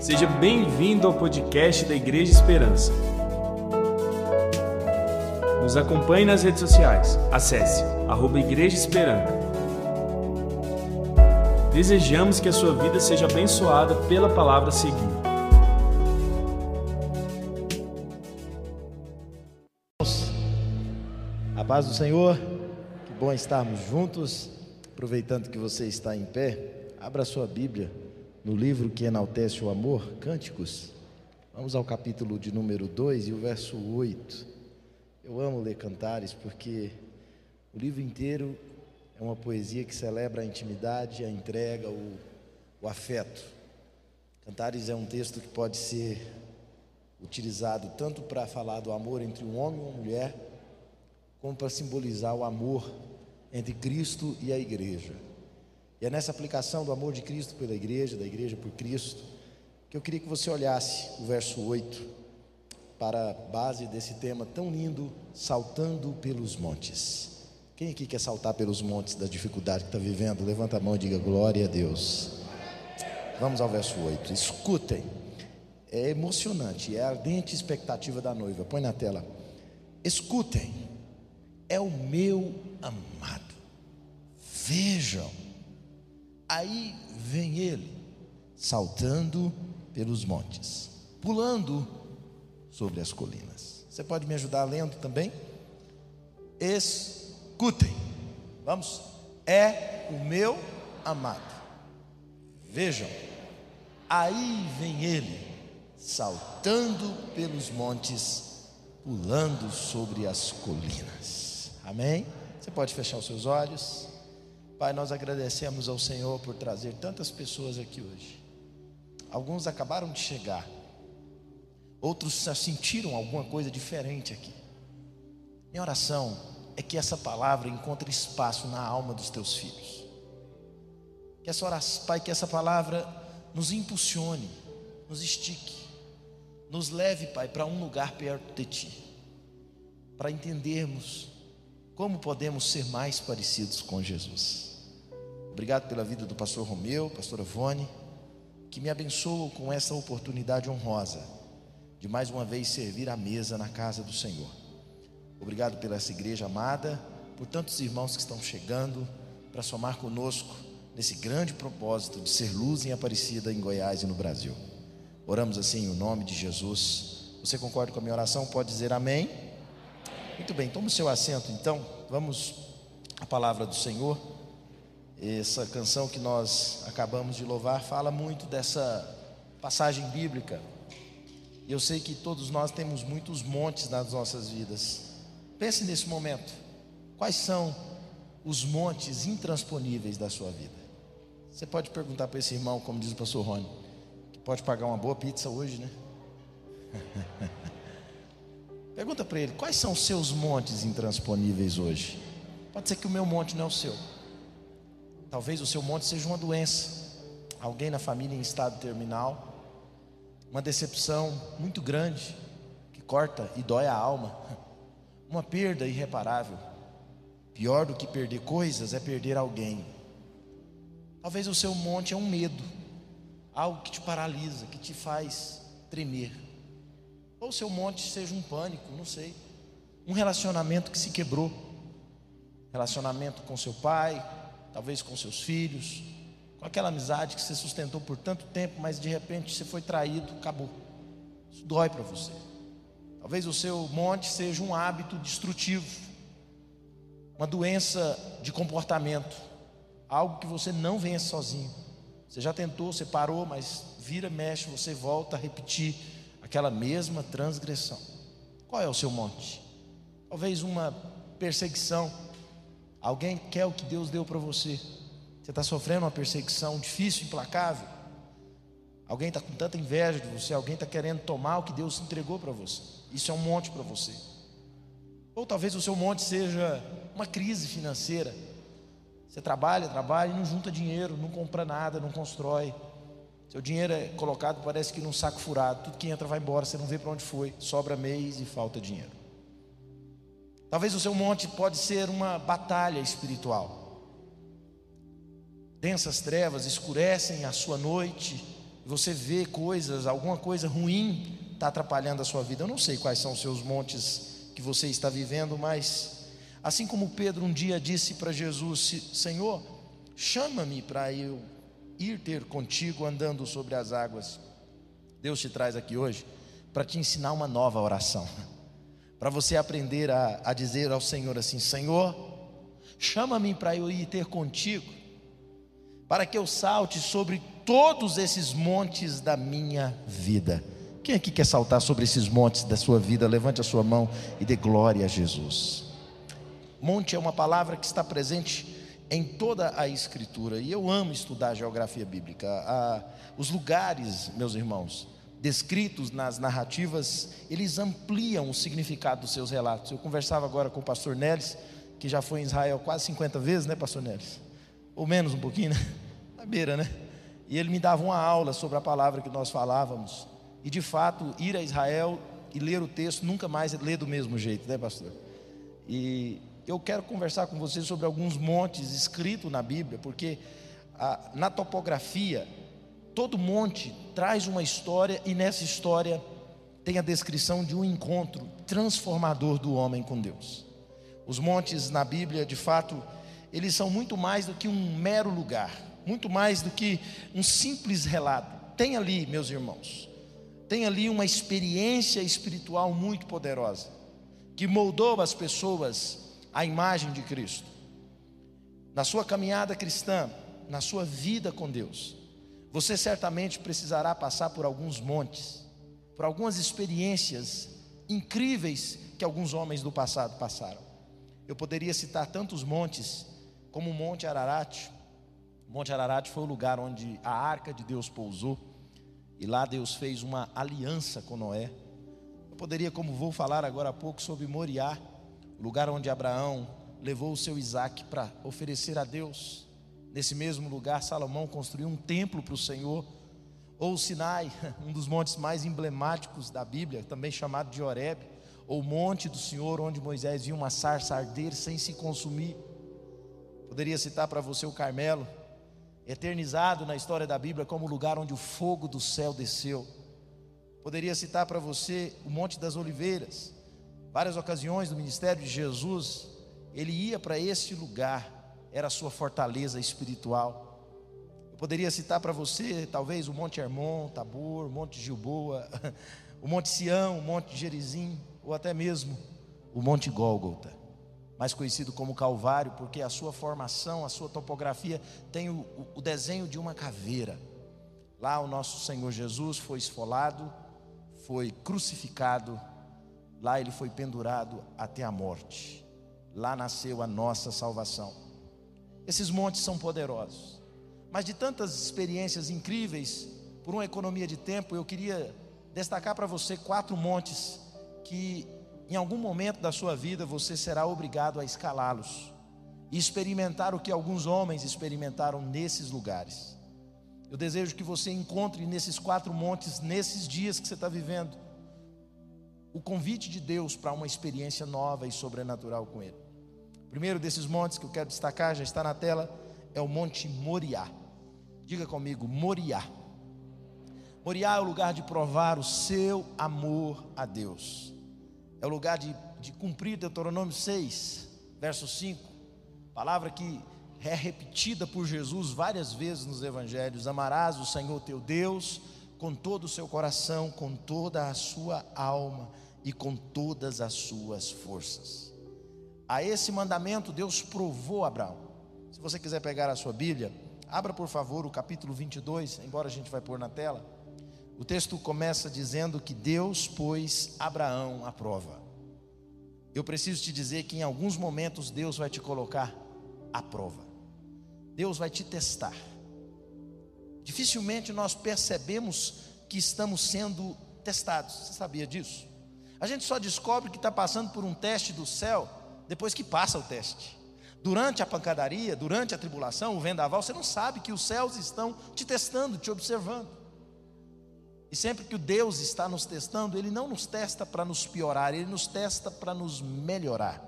Seja bem-vindo ao podcast da Igreja Esperança. Nos acompanhe nas redes sociais. Acesse arroba Igreja Esperança. Desejamos que a sua vida seja abençoada pela palavra seguinte. A paz do Senhor, que bom estarmos juntos. Aproveitando que você está em pé, abra sua Bíblia no livro que enaltece o amor, Cânticos. Vamos ao capítulo de número 2 e o verso 8. Eu amo ler cantares porque o livro inteiro é uma poesia que celebra a intimidade, a entrega, o, o afeto. Cantares é um texto que pode ser utilizado tanto para falar do amor entre um homem e uma mulher, como para simbolizar o amor entre Cristo e a igreja. E é nessa aplicação do amor de Cristo pela igreja, da igreja por Cristo, que eu queria que você olhasse o verso 8 para a base desse tema tão lindo, saltando pelos montes. Quem aqui quer saltar pelos montes da dificuldade que está vivendo? Levanta a mão e diga glória a Deus. Vamos ao verso 8. Escutem. É emocionante, é a ardente expectativa da noiva. Põe na tela. Escutem. É o meu amado. Vejam, aí vem ele, saltando pelos montes, pulando sobre as colinas. Você pode me ajudar lendo também? Escutem, vamos, é o meu amado. Vejam, aí vem ele, saltando pelos montes, pulando sobre as colinas. Amém? Você pode fechar os seus olhos. Pai, nós agradecemos ao Senhor por trazer tantas pessoas aqui hoje. Alguns acabaram de chegar, outros sentiram alguma coisa diferente aqui. Minha oração é que essa palavra encontre espaço na alma dos teus filhos. Que essa oração, Pai, que essa palavra nos impulsione, nos estique, nos leve, Pai, para um lugar perto de Ti, para entendermos como podemos ser mais parecidos com Jesus. Obrigado pela vida do pastor Romeu, pastora Vone, que me abençoam com essa oportunidade honrosa de mais uma vez servir à mesa na casa do Senhor. Obrigado pela essa igreja amada, por tantos irmãos que estão chegando para somar conosco nesse grande propósito de ser luz em Aparecida, em Goiás e no Brasil. Oramos assim em nome de Jesus. Você concorda com a minha oração? Pode dizer amém? Muito bem, toma o seu assento então. Vamos à palavra do Senhor. Essa canção que nós acabamos de louvar fala muito dessa passagem bíblica. Eu sei que todos nós temos muitos montes nas nossas vidas. Pense nesse momento. Quais são os montes intransponíveis da sua vida? Você pode perguntar para esse irmão, como diz o pastor Rony, que pode pagar uma boa pizza hoje, né? Pergunta para ele, quais são os seus montes intransponíveis hoje? Pode ser que o meu monte não é o seu. Talvez o seu monte seja uma doença, alguém na família em estado terminal, uma decepção muito grande que corta e dói a alma, uma perda irreparável. Pior do que perder coisas é perder alguém. Talvez o seu monte é um medo, algo que te paralisa, que te faz tremer. Ou o seu monte seja um pânico, não sei. Um relacionamento que se quebrou. Relacionamento com seu pai, talvez com seus filhos, com aquela amizade que você sustentou por tanto tempo, mas de repente você foi traído, acabou. Isso dói para você. Talvez o seu monte seja um hábito destrutivo, uma doença de comportamento, algo que você não vence sozinho. Você já tentou, você parou, mas vira, mexe, você volta a repetir aquela mesma transgressão. Qual é o seu monte? Talvez uma perseguição Alguém quer o que Deus deu para você. Você está sofrendo uma perseguição difícil, implacável. Alguém está com tanta inveja de você. Alguém está querendo tomar o que Deus entregou para você. Isso é um monte para você. Ou talvez o seu monte seja uma crise financeira. Você trabalha, trabalha e não junta dinheiro, não compra nada, não constrói. Seu dinheiro é colocado, parece que num saco furado. Tudo que entra vai embora, você não vê para onde foi. Sobra mês e falta dinheiro. Talvez o seu monte pode ser uma batalha espiritual. Densas trevas escurecem a sua noite, você vê coisas, alguma coisa ruim está atrapalhando a sua vida. Eu não sei quais são os seus montes que você está vivendo, mas assim como Pedro um dia disse para Jesus: Senhor, chama-me para eu ir ter contigo andando sobre as águas. Deus te traz aqui hoje para te ensinar uma nova oração, para você aprender a, a dizer ao Senhor assim: Senhor, chama-me para eu ir ter contigo, para que eu salte sobre todos esses montes da minha vida. Quem aqui quer saltar sobre esses montes da sua vida? Levante a sua mão e dê glória a Jesus. Monte é uma palavra que está presente em toda a Escritura, e eu amo estudar geografia bíblica. Ah, os lugares, meus irmãos, descritos nas narrativas, eles ampliam o significado dos seus relatos. Eu conversava agora com o pastor Neles, que já foi em Israel quase 50 vezes, né, pastor Neles? Ou menos um pouquinho, né? Na beira, né? E ele me dava uma aula sobre a palavra que nós falávamos. E de fato, ir a Israel e ler o texto nunca mais ler do mesmo jeito, né, pastor? E eu quero conversar com vocês sobre alguns montes escritos na Bíblia, porque a, na topografia, todo monte traz uma história e nessa história tem a descrição de um encontro transformador do homem com Deus. Os montes na Bíblia, de fato, eles são muito mais do que um mero lugar, muito mais do que um simples relato. Tem ali, meus irmãos, tem ali uma experiência espiritual muito poderosa, que moldou as pessoas a imagem de Cristo. Na sua caminhada cristã, na sua vida com Deus, você certamente precisará passar por alguns montes, por algumas experiências incríveis que alguns homens do passado passaram. Eu poderia citar tantos montes, como o Monte Ararat. O Monte Ararat foi o lugar onde a arca de Deus pousou, e lá Deus fez uma aliança com Noé. Eu poderia, como vou falar agora há pouco, sobre Moriá, lugar onde Abraão levou o seu Isaac para oferecer a Deus. Nesse mesmo lugar, Salomão construiu um templo para o Senhor. Ou Sinai, um dos montes mais emblemáticos da Bíblia, também chamado de Horeb, ou monte do Senhor, onde Moisés viu uma sarça arder sem se consumir. Poderia citar para você o Carmelo, eternizado na história da Bíblia como o lugar onde o fogo do céu desceu. Poderia citar para você o Monte das Oliveiras, Várias ocasiões do ministério de Jesus, ele ia para esse lugar, era a sua fortaleza espiritual. Eu poderia citar para você, talvez, o Monte Hermon, Tabor, o Monte Gilboa, o Monte Sião, o Monte Gerizim, ou até mesmo o Monte Gólgota, mais conhecido como Calvário, porque a sua formação, a sua topografia tem o, o desenho de uma caveira. Lá o nosso Senhor Jesus foi esfolado, foi crucificado Lá ele foi pendurado até a morte. Lá nasceu a nossa salvação. Esses montes são poderosos. Mas de tantas experiências incríveis, por uma economia de tempo, eu queria destacar para você quatro montes que em algum momento da sua vida você será obrigado a escalá-los e experimentar o que alguns homens experimentaram nesses lugares. Eu desejo que você encontre nesses quatro montes, nesses dias que você está vivendo, o convite de Deus para uma experiência nova e sobrenatural com Ele. Primeiro desses montes que eu quero destacar, já está na tela, é o Monte Moriá. Diga comigo, Moriá. Moriá é o lugar de provar o seu amor a Deus. É o lugar de, de cumprir Deuteronômio 6, verso 5, palavra que é repetida por Jesus várias vezes nos evangelhos: Amarás o Senhor teu Deus com todo o seu coração, com toda a sua alma e com todas as suas forças. A esse mandamento Deus provou Abraão. Se você quiser pegar a sua Bíblia, abra por favor o capítulo 22, embora a gente vai pôr na tela. O texto começa dizendo que Deus pôs Abraão à prova. Eu preciso te dizer que em alguns momentos Deus vai te colocar à prova. Deus vai te testar. Dificilmente nós percebemos que estamos sendo testados. Você sabia disso? A gente só descobre que está passando por um teste do céu depois que passa o teste. Durante a pancadaria, durante a tribulação, o vendaval, você não sabe que os céus estão te testando, te observando. E sempre que o Deus está nos testando, Ele não nos testa para nos piorar, Ele nos testa para nos melhorar.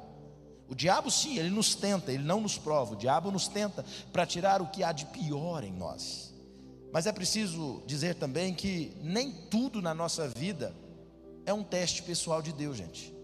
O diabo, sim, ele nos tenta, ele não nos prova. O diabo nos tenta para tirar o que há de pior em nós. Mas é preciso dizer também que nem tudo na nossa vida é um teste pessoal de Deus, gente.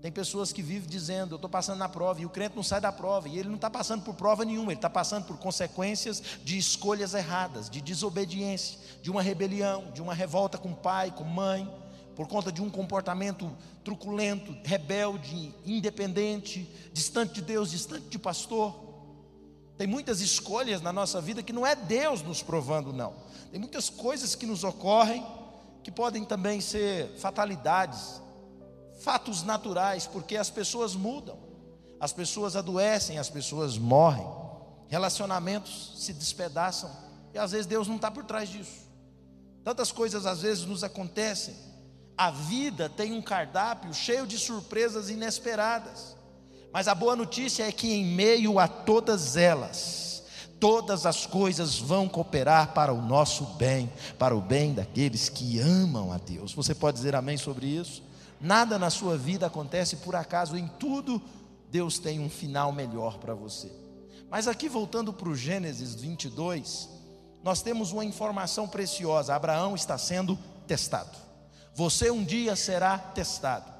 Tem pessoas que vivem dizendo, eu estou passando na prova, e o crente não sai da prova, e ele não está passando por prova nenhuma, ele está passando por consequências de escolhas erradas, de desobediência, de uma rebelião, de uma revolta com pai, com mãe, por conta de um comportamento truculento, rebelde, independente, distante de Deus, distante de pastor. Tem muitas escolhas na nossa vida que não é Deus nos provando, não. Tem muitas coisas que nos ocorrem que podem também ser fatalidades, fatos naturais, porque as pessoas mudam, as pessoas adoecem, as pessoas morrem, relacionamentos se despedaçam, e às vezes Deus não está por trás disso. Tantas coisas às vezes nos acontecem. A vida tem um cardápio cheio de surpresas inesperadas. Mas a boa notícia é que em meio a todas elas, todas as coisas vão cooperar para o nosso bem, para o bem daqueles que amam a Deus. Você pode dizer amém sobre isso? Nada na sua vida acontece por acaso, em tudo Deus tem um final melhor para você. Mas aqui voltando para o Gênesis 22, nós temos uma informação preciosa: Abraão está sendo testado. Você um dia será testado.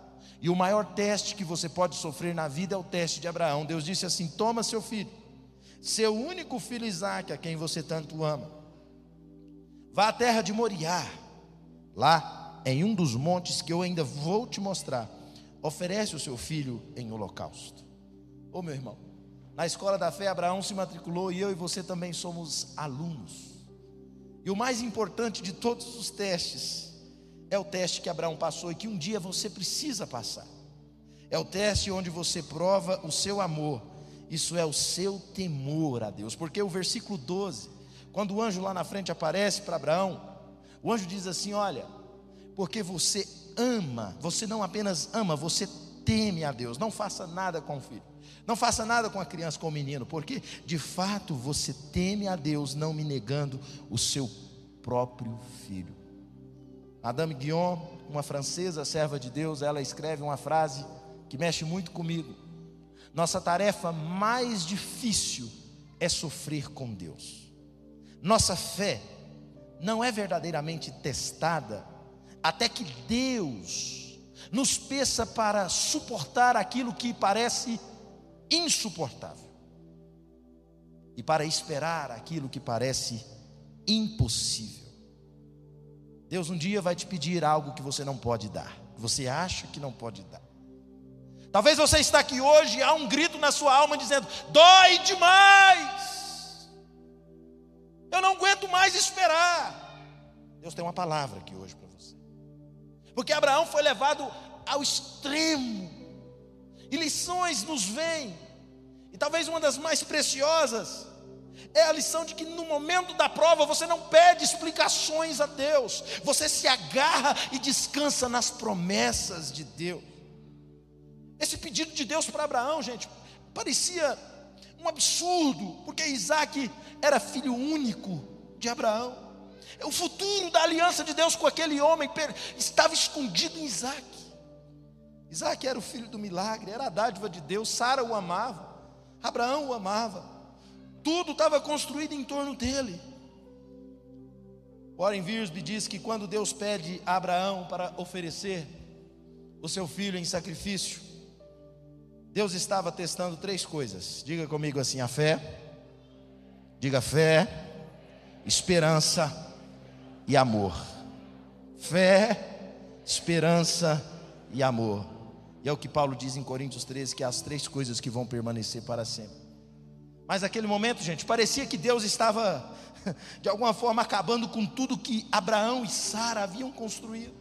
E o maior teste que você pode sofrer na vida é o teste de Abraão. Deus disse assim: Toma seu filho, seu único filho Isaque, a quem você tanto ama. Vá à terra de Moriá. Lá em um dos montes que eu ainda vou te mostrar, oferece o seu filho em holocausto. Ô meu irmão, na escola da fé, Abraão se matriculou e eu e você também somos alunos. E o mais importante de todos os testes é o teste que Abraão passou e que um dia você precisa passar. É o teste onde você prova o seu amor, isso é o seu temor a Deus, porque o versículo 12, quando o anjo lá na frente aparece para Abraão, o anjo diz assim: Olha, porque você ama, você não apenas ama, você teme a Deus. Não faça nada com o filho, não faça nada com a criança, com o menino, porque de fato você teme a Deus, não me negando o seu próprio filho. Madame Guion, uma francesa, serva de Deus, ela escreve uma frase que mexe muito comigo. Nossa tarefa mais difícil é sofrer com Deus. Nossa fé não é verdadeiramente testada até que Deus nos peça para suportar aquilo que parece insuportável e para esperar aquilo que parece impossível. Deus um dia vai te pedir algo que você não pode dar, que você acha que não pode dar. Talvez você está aqui hoje e há um grito na sua alma dizendo: dói demais, eu não aguento mais esperar. Deus tem uma palavra aqui hoje para porque Abraão foi levado ao extremo. E lições nos vêm. E talvez uma das mais preciosas é a lição de que no momento da prova você não pede explicações a Deus, você se agarra e descansa nas promessas de Deus. Esse pedido de Deus para Abraão, gente, parecia um absurdo, porque Isaac era filho único de Abraão. O futuro da aliança de Deus com aquele homem estava escondido em Isaac. Isaac era o filho do milagre, era a dádiva de Deus, Sara o amava, Abraão o amava, tudo estava construído em torno dele. Warren Wiersbe diz que quando Deus pede a Abraão para oferecer o seu filho em sacrifício, Deus estava testando três coisas. Diga comigo assim: a fé, diga fé, esperança e amor. Fé, esperança e amor. E é o que Paulo diz em Coríntios 13, que é as três coisas que vão permanecer para sempre. Mas naquele momento, gente, parecia que Deus estava, de alguma forma, acabando com tudo que Abraão e Sara haviam construído.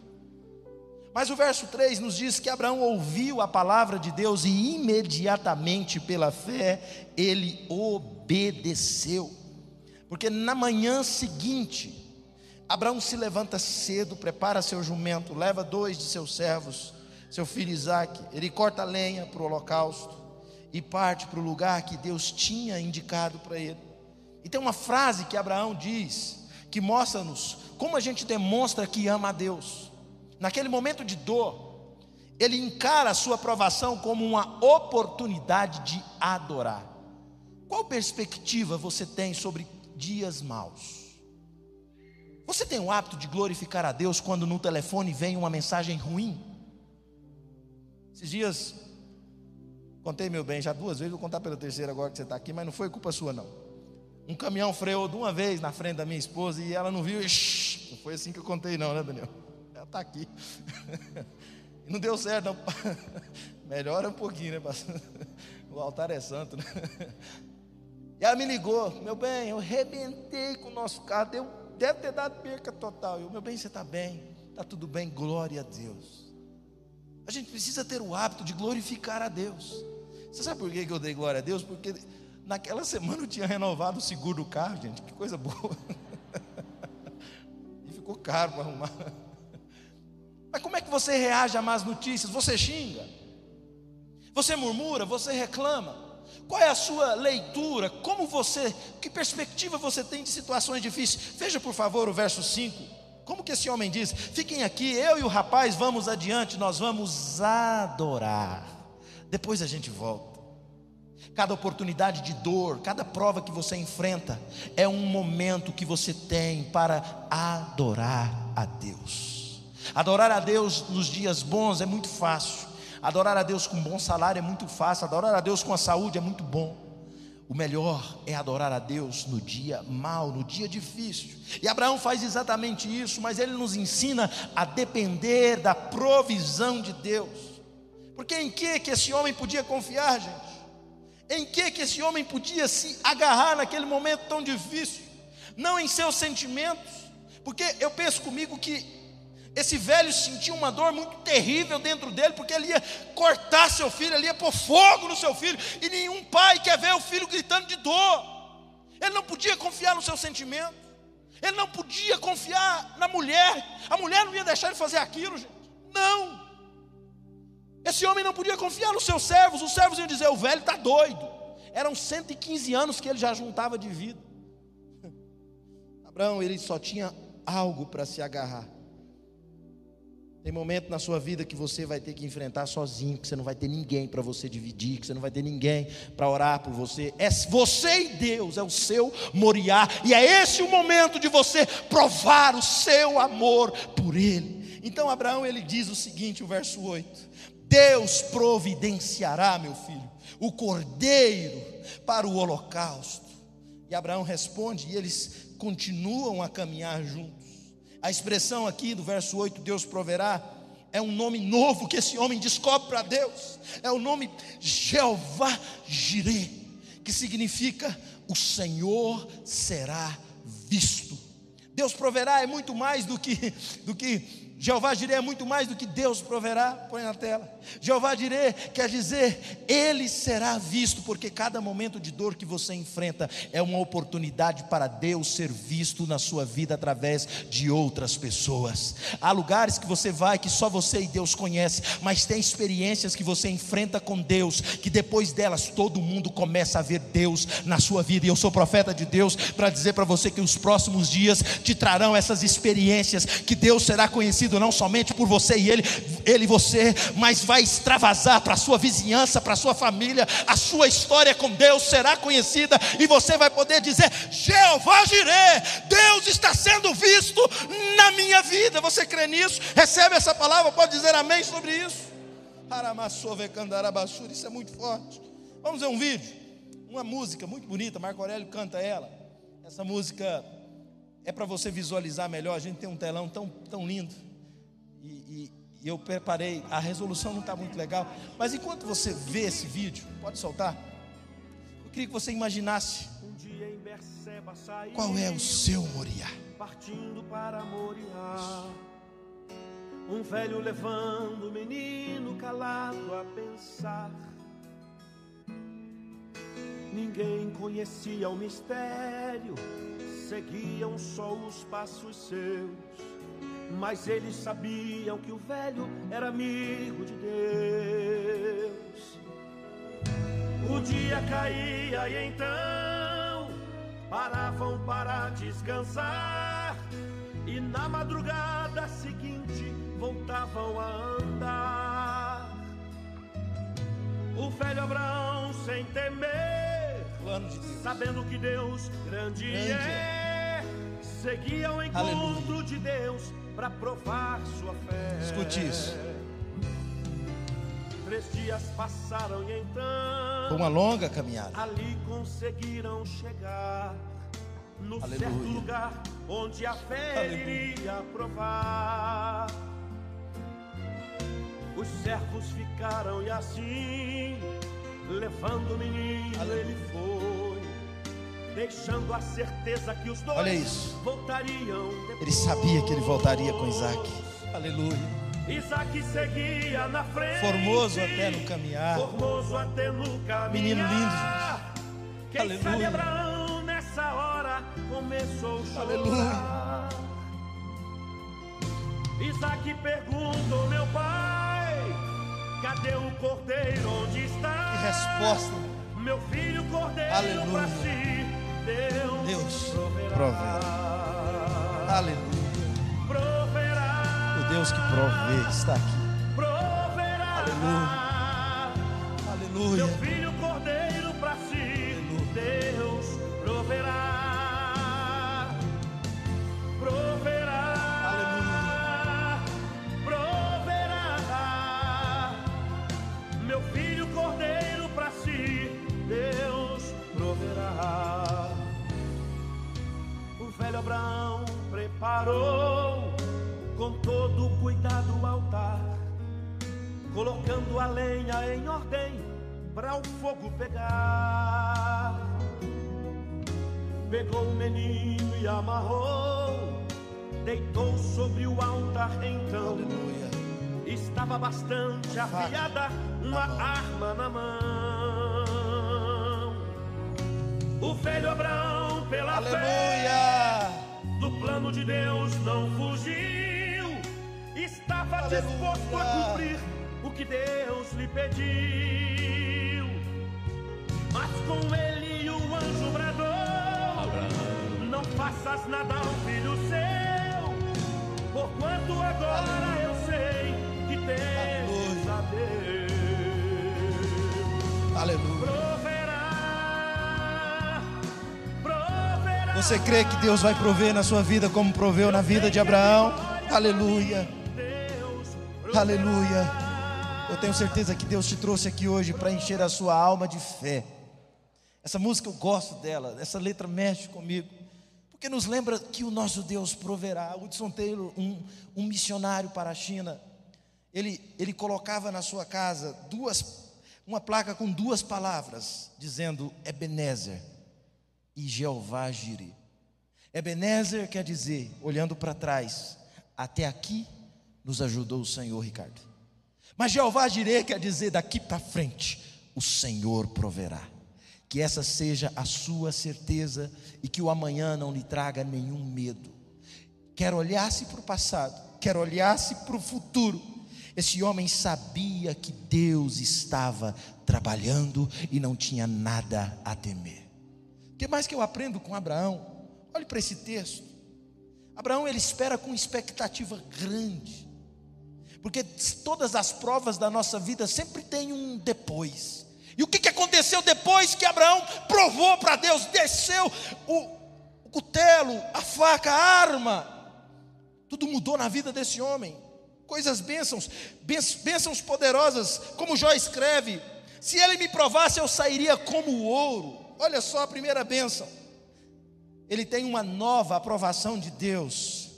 Mas o verso 3 nos diz que Abraão ouviu a palavra de Deus e imediatamente, pela fé, ele obedeceu. Porque na manhã seguinte, Abraão se levanta cedo, prepara seu jumento, leva dois de seus servos, seu filho Isaque, ele corta lenha para o holocausto e parte para o lugar que Deus tinha indicado para ele. E tem uma frase que Abraão diz, que mostra-nos como a gente demonstra que ama a Deus. Naquele momento de dor, ele encara a sua provação como uma oportunidade de adorar. Qual perspectiva você tem sobre dias maus? Você tem o hábito de glorificar a Deus quando no telefone vem uma mensagem ruim? Esses dias, contei meu bem já duas vezes, vou contar pela terceira agora que você está aqui, mas não foi culpa sua não. Um caminhão freou de uma vez na frente da minha esposa e ela não viu e não foi assim que eu contei não, né Daniel? Ela está aqui. não deu certo não. Melhora um pouquinho, né pastor? O altar é santo, né? E ela me ligou, meu bem, eu rebentei com o nosso carro, deu, deve ter dado perca total. Eu, meu bem, você está bem, está tudo bem, glória a Deus. A gente precisa ter o hábito de glorificar a Deus. Você sabe por que eu dei glória a Deus? Porque naquela semana eu tinha renovado o seguro do carro, gente, que coisa boa. E ficou caro para arrumar. Mas como é que você reage a más notícias? Você xinga? Você murmura? Você reclama? Qual é a sua leitura? Como você, que perspectiva você tem de situações difíceis? Veja por favor o verso 5. Como que esse homem diz? Fiquem aqui, eu e o rapaz vamos adiante, nós vamos adorar. Depois a gente volta. Cada oportunidade de dor, cada prova que você enfrenta, é um momento que você tem para adorar a Deus. Adorar a Deus nos dias bons é muito fácil. Adorar a Deus com bom salário é muito fácil. Adorar a Deus com a saúde é muito bom. O melhor é adorar a Deus no dia mau, no dia difícil. E Abraão faz exatamente isso, mas ele nos ensina a depender da provisão de Deus. Porque em que que esse homem podia confiar, gente? Em que que esse homem podia se agarrar naquele momento tão difícil? Não em seus sentimentos. Porque eu penso comigo que esse velho sentia uma dor muito terrível dentro dele, porque ele ia cortar seu filho, ele ia pôr fogo no seu filho, e nenhum pai quer ver o filho gritando de dor. Ele não podia confiar no seu sentimento, ele não podia confiar na mulher, a mulher não ia deixar ele fazer aquilo, gente. Não. Esse homem não podia confiar nos seus servos, os servos iam dizer: o velho está doido. Eram 115 anos que ele já juntava de vida. Abraão, ele só tinha algo para se agarrar tem momento na sua vida que você vai ter que enfrentar sozinho, que você não vai ter ninguém para você dividir, que você não vai ter ninguém para orar por você. É você e Deus, é o seu moriá, e é esse o momento de você provar o seu amor por Ele. Então Abraão ele diz o seguinte, o verso 8: Deus providenciará, meu filho, o cordeiro para o holocausto. E Abraão responde, e eles continuam a caminhar juntos. A expressão aqui do verso 8, Deus proverá, é um nome novo que esse homem descobre para Deus. É o nome Jeová Jireh, que significa o Senhor será visto. Deus proverá é muito mais do que do que Jeová Jireh é muito mais do que Deus proverá, põe na tela. Jeová Jireh quer dizer, Ele será visto, porque cada momento de dor que você enfrenta é uma oportunidade para Deus ser visto na sua vida através de outras pessoas. Há lugares que você vai que só você e Deus conhece, mas tem experiências que você enfrenta com Deus, que depois delas todo mundo começa a ver Deus na sua vida. E eu sou profeta de Deus para dizer para você que os próximos dias te trarão essas experiências, que Deus será conhecido não somente por você e ele, ele e você, mas vai extravasar para a sua vizinhança, para a sua família. A sua história com Deus será conhecida e você vai poder dizer: Jeová Jireh, Deus está sendo visto na minha vida. Você crê nisso? Recebe essa palavra? Pode dizer amém sobre isso? Isso é muito forte. Vamos ver um vídeo, uma música muito bonita. Marco Aurélio canta ela. Essa música é para você visualizar melhor. A gente tem um telão tão, tão lindo e, e, eu preparei. A resolução não está muito legal, mas enquanto você vê esse vídeo, pode soltar. Eu queria que você imaginasse qual é o seu Moriá. Partindo para Moriá, um velho levando o menino calado a pensar. Ninguém conhecia o mistério, seguiam só os passos seus mas eles sabiam que o velho era amigo de Deus. O dia caía e então paravam para descansar, e na madrugada seguinte voltavam a andar. O velho Abraão, sem temer, de sabendo que Deus grande, grande. é seguia ao encontro Aleluia. de Deus para provar sua fé. Escute isso. Três dias passaram e então uma longa caminhada. ali conseguiram chegar no Aleluia. certo lugar onde a fé Aleluia. iria provar. Os servos ficaram e assim, levando o menino, Aleluia. ele foi, deixando a certeza que os dois Olha isso. voltariam depois. Ele sabia que ele voltaria com Isaac. Aleluia. Isaac seguia na frente. Formoso até no caminhar. Formoso até no caminhar. Menino lindo, gente. Quem Aleluia. sabe Abraão nessa hora começou a chorar. Aleluia. Isaac perguntou, meu pai, cadê o cordeiro? Onde está? Que resposta. Meu filho cordeiro Aleluia. pra si. Deus, proverá. provê. Aleluia. O Deus que provê está aqui. Meu Aleluia. Para o fogo pegar. Pegou o menino e amarrou, deitou sobre o altar então. Aleluia. Estava bastante afiada uma mão. arma na mão. O velho Abraão, pela fé, Aleluia. do plano de Deus não fugiu. Estava Aleluia. disposto a cumprir o que Deus lhe pediu. Mas com ele o anjo bradou: Não faças nada ao filho seu, porquanto agora eu sei que tens a Deus. Aleluia. Proverá, proverá. Você crê que Deus vai prover na sua vida como proveu na vida de Abraão? Aleluia. Aleluia. Eu tenho certeza que Deus te trouxe aqui hoje para encher a sua alma de fé. Essa música eu gosto dela, essa letra mexe comigo, porque nos lembra que o nosso Deus proverá. Hudson Taylor, um, um missionário para a China, ele, ele colocava na sua casa duas, uma placa com duas palavras, dizendo Ebenezer e Jeová Jireh. Ebenezer quer dizer, olhando para trás, até aqui nos ajudou o Senhor, Ricardo. Mas Jeová Jireh quer dizer, daqui para frente, o Senhor proverá. Que essa seja a sua certeza e que o amanhã não lhe traga nenhum medo. Quer olhar-se para o passado, quer olhar-se para o futuro. Esse homem sabia que Deus estava trabalhando e não tinha nada a temer. O que mais que eu aprendo com Abraão? Olhe para esse texto. Abraão ele espera com expectativa grande. Porque todas as provas da nossa vida sempre tem um depois. E o que, que aconteceu depois que Abraão provou para Deus, desceu o, o cutelo, a faca, a arma. Tudo mudou na vida desse homem. Coisas bênçãos, bênçãos, poderosas, como Jó escreve: se ele me provasse, eu sairia como o ouro. Olha só a primeira bênção. Ele tem uma nova aprovação de Deus,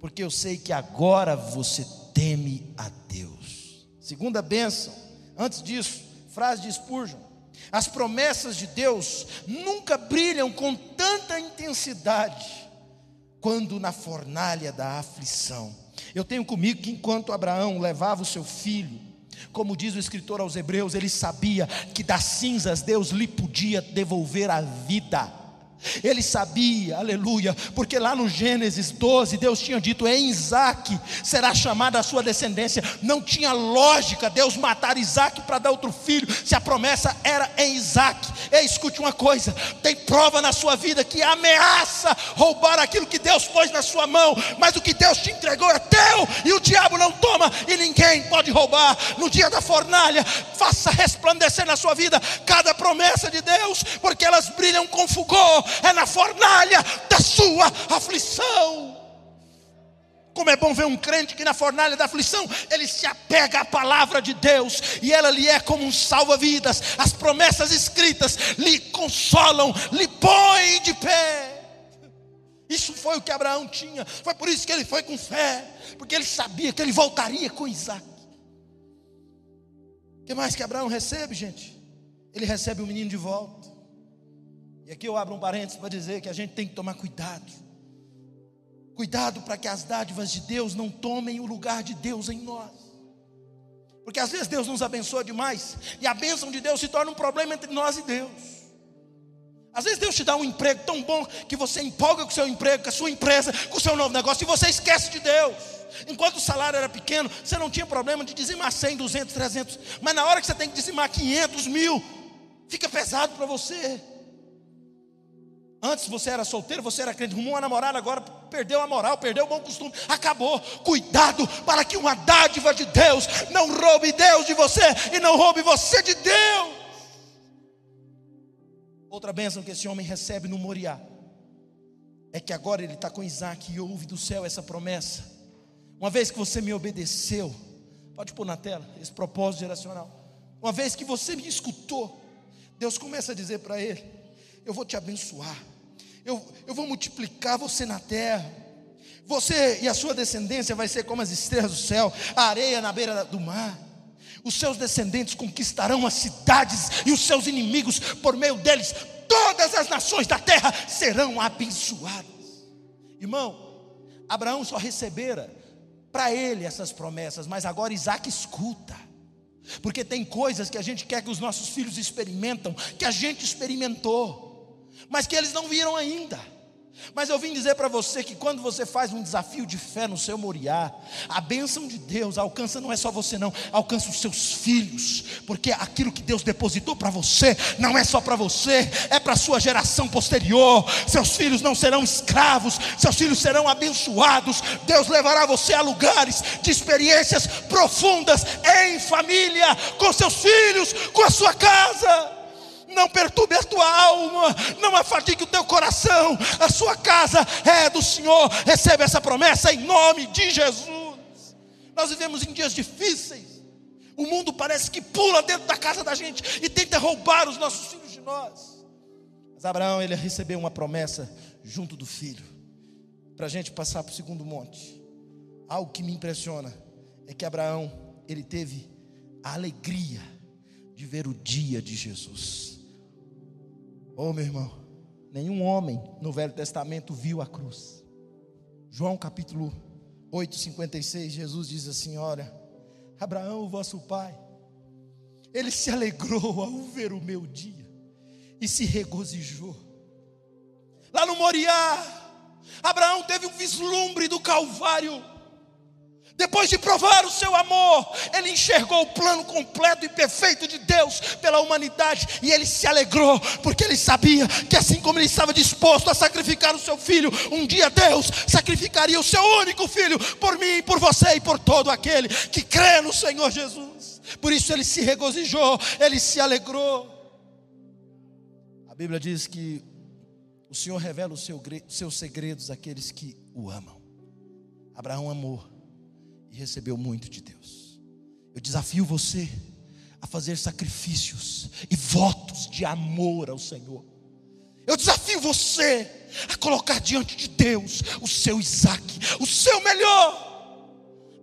porque eu sei que agora você teme a Deus. Segunda bênção, antes disso, frase de Spurgeon: as promessas de Deus nunca brilham com tanta intensidade quando na fornalha da aflição. Eu tenho comigo que enquanto Abraão levava o seu filho, como diz o escritor aos Hebreus, ele sabia que das cinzas Deus lhe podia devolver a vida. Ele sabia, aleluia, porque lá no Gênesis 12, Deus tinha dito: em Isaac será chamada a sua descendência. Não tinha lógica Deus matar Isaac para dar outro filho, se a promessa era em Isaac. Ei, escute uma coisa: tem prova na sua vida que ameaça roubar aquilo que Deus pôs na sua mão, mas o que Deus te entregou é teu, e o diabo não toma, e ninguém pode roubar. No dia da fornalha, faça resplandecer na sua vida cada promessa de Deus, porque elas brilham com fulgor é na fornalha da sua aflição. Como é bom ver um crente que na fornalha da aflição ele se apega à palavra de Deus e ela lhe é como um salva-vidas. As promessas escritas lhe consolam, lhe põem de pé. Isso foi o que Abraão tinha. Foi por isso que ele foi com fé, porque ele sabia que ele voltaria com Isaac. O que mais que Abraão recebe, gente? Ele recebe o menino de volta. E aqui eu abro um parênteses para dizer que a gente tem que tomar cuidado Cuidado para que as dádivas de Deus não tomem o lugar de Deus em nós. Porque às vezes Deus nos abençoa demais e a bênção de Deus se torna um problema entre nós e Deus. Às vezes Deus te dá um emprego tão bom que você empolga com o seu emprego, com a sua empresa, com o seu novo negócio e você esquece de Deus. Enquanto o salário era pequeno, você não tinha problema de dizimar 100, 200, 300. Mas na hora que você tem que dizimar 500, mil, fica pesado para você. Antes você era solteiro, você era crente, arrumou uma namorada, agora perdeu a moral, perdeu o bom costume, acabou. Cuidado para que uma dádiva de Deus não roube Deus de você e não roube você de Deus. Outra bênção que esse homem recebe no Moriá é que agora ele está com Isaac e ouve do céu essa promessa. Uma vez que você me obedeceu, pode pôr na tela esse propósito geracional. Uma vez que você me escutou, Deus começa a dizer para ele: eu vou te abençoar, eu, eu vou multiplicar você na terra. Você e a sua descendência vai ser como as estrelas do céu, a areia na beira do mar. Os seus descendentes conquistarão as cidades e os seus inimigos, por meio deles, todas as nações da terra serão abençoadas. Irmão, Abraão só recebera para ele essas promessas, mas agora Isaac escuta. Porque tem coisas que a gente quer que os nossos filhos experimentam, que a gente experimentou mas que eles não viram ainda. Mas eu vim dizer para você que quando você faz um desafio de fé no seu moriá, a bênção de Deus alcança não é só você não, alcança os seus filhos, porque aquilo que Deus depositou para você não é só para você, é para a sua geração posterior. Seus filhos não serão escravos, seus filhos serão abençoados. Deus levará você a lugares de experiências profundas em família, com seus filhos, com a sua casa não perturbe a tua alma, não afadigue o teu coração, a sua casa é do Senhor, recebe essa promessa em nome de Jesus. Nós vivemos em dias difíceis, o mundo parece que pula dentro da casa da gente e tenta roubar os nossos filhos de nós. Mas Abraão, ele recebeu uma promessa junto do filho, para a gente passar para o segundo monte. Algo que me impressiona é que Abraão, ele teve a alegria de ver o dia de Jesus. Oh, meu irmão, nenhum homem no Velho Testamento viu a cruz. João capítulo 8, 56, Jesus diz assim: Olha, Abraão, vosso pai, ele se alegrou ao ver o meu dia e se regozijou. Lá no Moriá, Abraão teve um vislumbre do Calvário depois de provar o seu amor, ele enxergou o plano completo e perfeito de Deus pela humanidade e ele se alegrou, porque ele sabia que assim como ele estava disposto a sacrificar o seu filho, um dia Deus sacrificaria o seu único filho por mim, por você e por todo aquele que crê no Senhor Jesus. Por isso ele se regozijou, ele se alegrou. A Bíblia diz que o Senhor revela os seus segredos àqueles que o amam. Abraão amou e recebeu muito de Deus. Eu desafio você a fazer sacrifícios e votos de amor ao Senhor. Eu desafio você a colocar diante de Deus o seu Isaac, o seu melhor.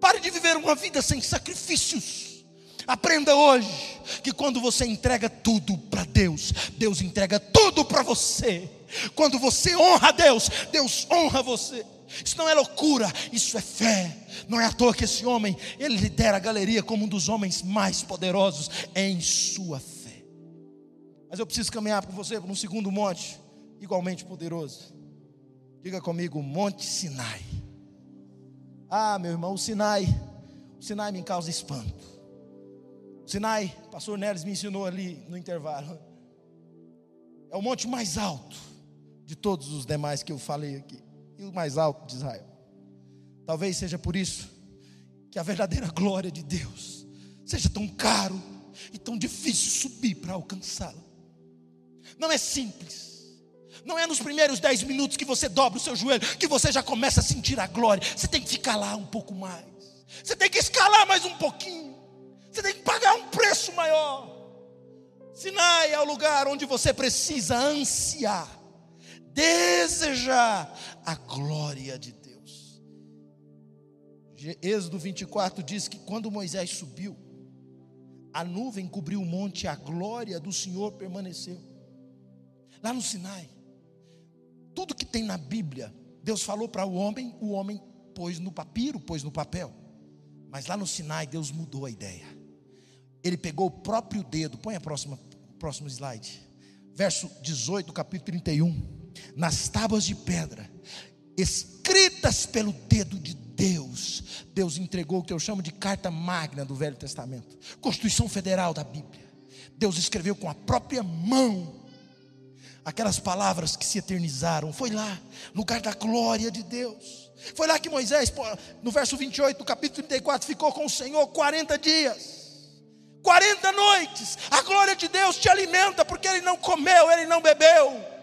Pare de viver uma vida sem sacrifícios. Aprenda hoje que quando você entrega tudo para Deus, Deus entrega tudo para você. Quando você honra Deus, Deus honra você. Isso não é loucura, isso é fé. Não é à toa que esse homem, ele lidera a galeria como um dos homens mais poderosos em sua fé. Mas eu preciso caminhar com você para um segundo monte, igualmente poderoso. Diga comigo, Monte Sinai. Ah, meu irmão, o Sinai, o Sinai me causa espanto. O Sinai, o pastor Neres me ensinou ali no intervalo. É o monte mais alto de todos os demais que eu falei aqui e o mais alto de Israel. Talvez seja por isso que a verdadeira glória de Deus seja tão caro e tão difícil subir para alcançá-la. Não é simples. Não é nos primeiros dez minutos que você dobra o seu joelho, que você já começa a sentir a glória. Você tem que ficar lá um pouco mais. Você tem que escalar mais um pouquinho. Você tem que pagar um preço maior. Sinai é o lugar onde você precisa ansiar, desejar a glória de Deus. Êxodo 24 diz que quando Moisés subiu, a nuvem cobriu o monte a glória do Senhor permaneceu. Lá no Sinai, tudo que tem na Bíblia, Deus falou para o homem, o homem pôs no papiro, pôs no papel. Mas lá no Sinai, Deus mudou a ideia. Ele pegou o próprio dedo, põe a próxima, próximo slide. Verso 18 do capítulo 31. Nas tábuas de pedra, escritas pelo dedo de Deus, Deus entregou o que eu chamo de carta magna do Velho Testamento, Constituição Federal da Bíblia. Deus escreveu com a própria mão aquelas palavras que se eternizaram. Foi lá, lugar da glória de Deus. Foi lá que Moisés, no verso 28 do capítulo 34, ficou com o Senhor 40 dias. 40 noites, a glória de Deus te alimenta, porque ele não comeu, ele não bebeu.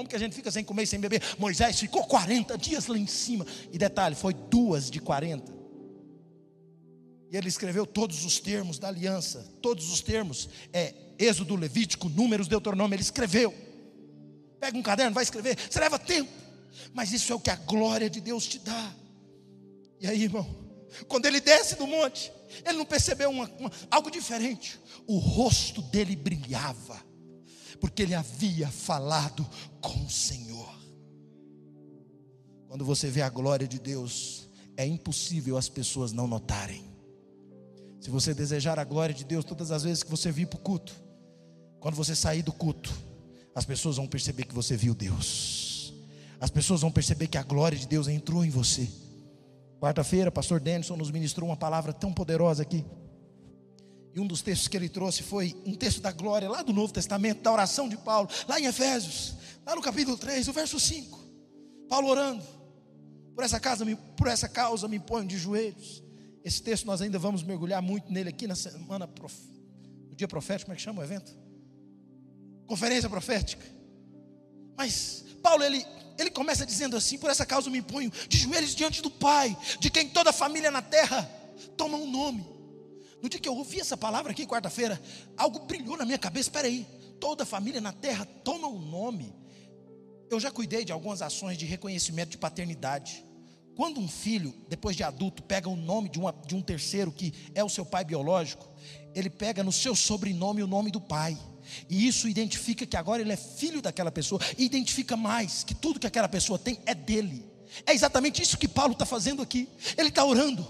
Como que a gente fica sem comer e sem beber? Moisés ficou 40 dias lá em cima. E detalhe, foi duas de 40. E ele escreveu todos os termos da aliança, todos os termos, é Êxodo, Levítico, Números, Deuteronômio, ele escreveu. Pega um caderno, vai escrever. Você leva tempo. Mas isso é o que a glória de Deus te dá. E aí, irmão, quando ele desce do monte, ele não percebeu uma, uma, algo diferente. O rosto dele brilhava, porque ele havia falado com o Senhor. Quando você vê a glória de Deus, é impossível as pessoas não notarem. Se você desejar a glória de Deus, todas as vezes que você vir para o culto, quando você sair do culto, as pessoas vão perceber que você viu Deus. As pessoas vão perceber que a glória de Deus entrou em você. Quarta-feira, pastor Denison nos ministrou uma palavra tão poderosa aqui. E um dos textos que ele trouxe foi um texto da glória, lá do Novo Testamento, da oração de Paulo, lá em Efésios, lá no capítulo 3, o verso 5. Paulo orando, por essa, casa, por essa causa me ponho de joelhos. Esse texto nós ainda vamos mergulhar muito nele aqui na semana, no dia profético, como é que chama o evento? conferência profética. Mas Paulo ele ele começa dizendo assim: Por essa causa me ponho de joelhos diante do Pai, de quem toda a família na terra toma um nome. No dia que eu ouvi essa palavra aqui, quarta-feira, algo brilhou na minha cabeça. Espera aí, toda família na terra toma um nome. Eu já cuidei de algumas ações de reconhecimento de paternidade. Quando um filho, depois de adulto, pega o nome de, uma, de um terceiro que é o seu pai biológico, ele pega no seu sobrenome o nome do pai. E isso identifica que agora ele é filho daquela pessoa, e identifica mais que tudo que aquela pessoa tem é dele. É exatamente isso que Paulo está fazendo aqui. Ele está orando.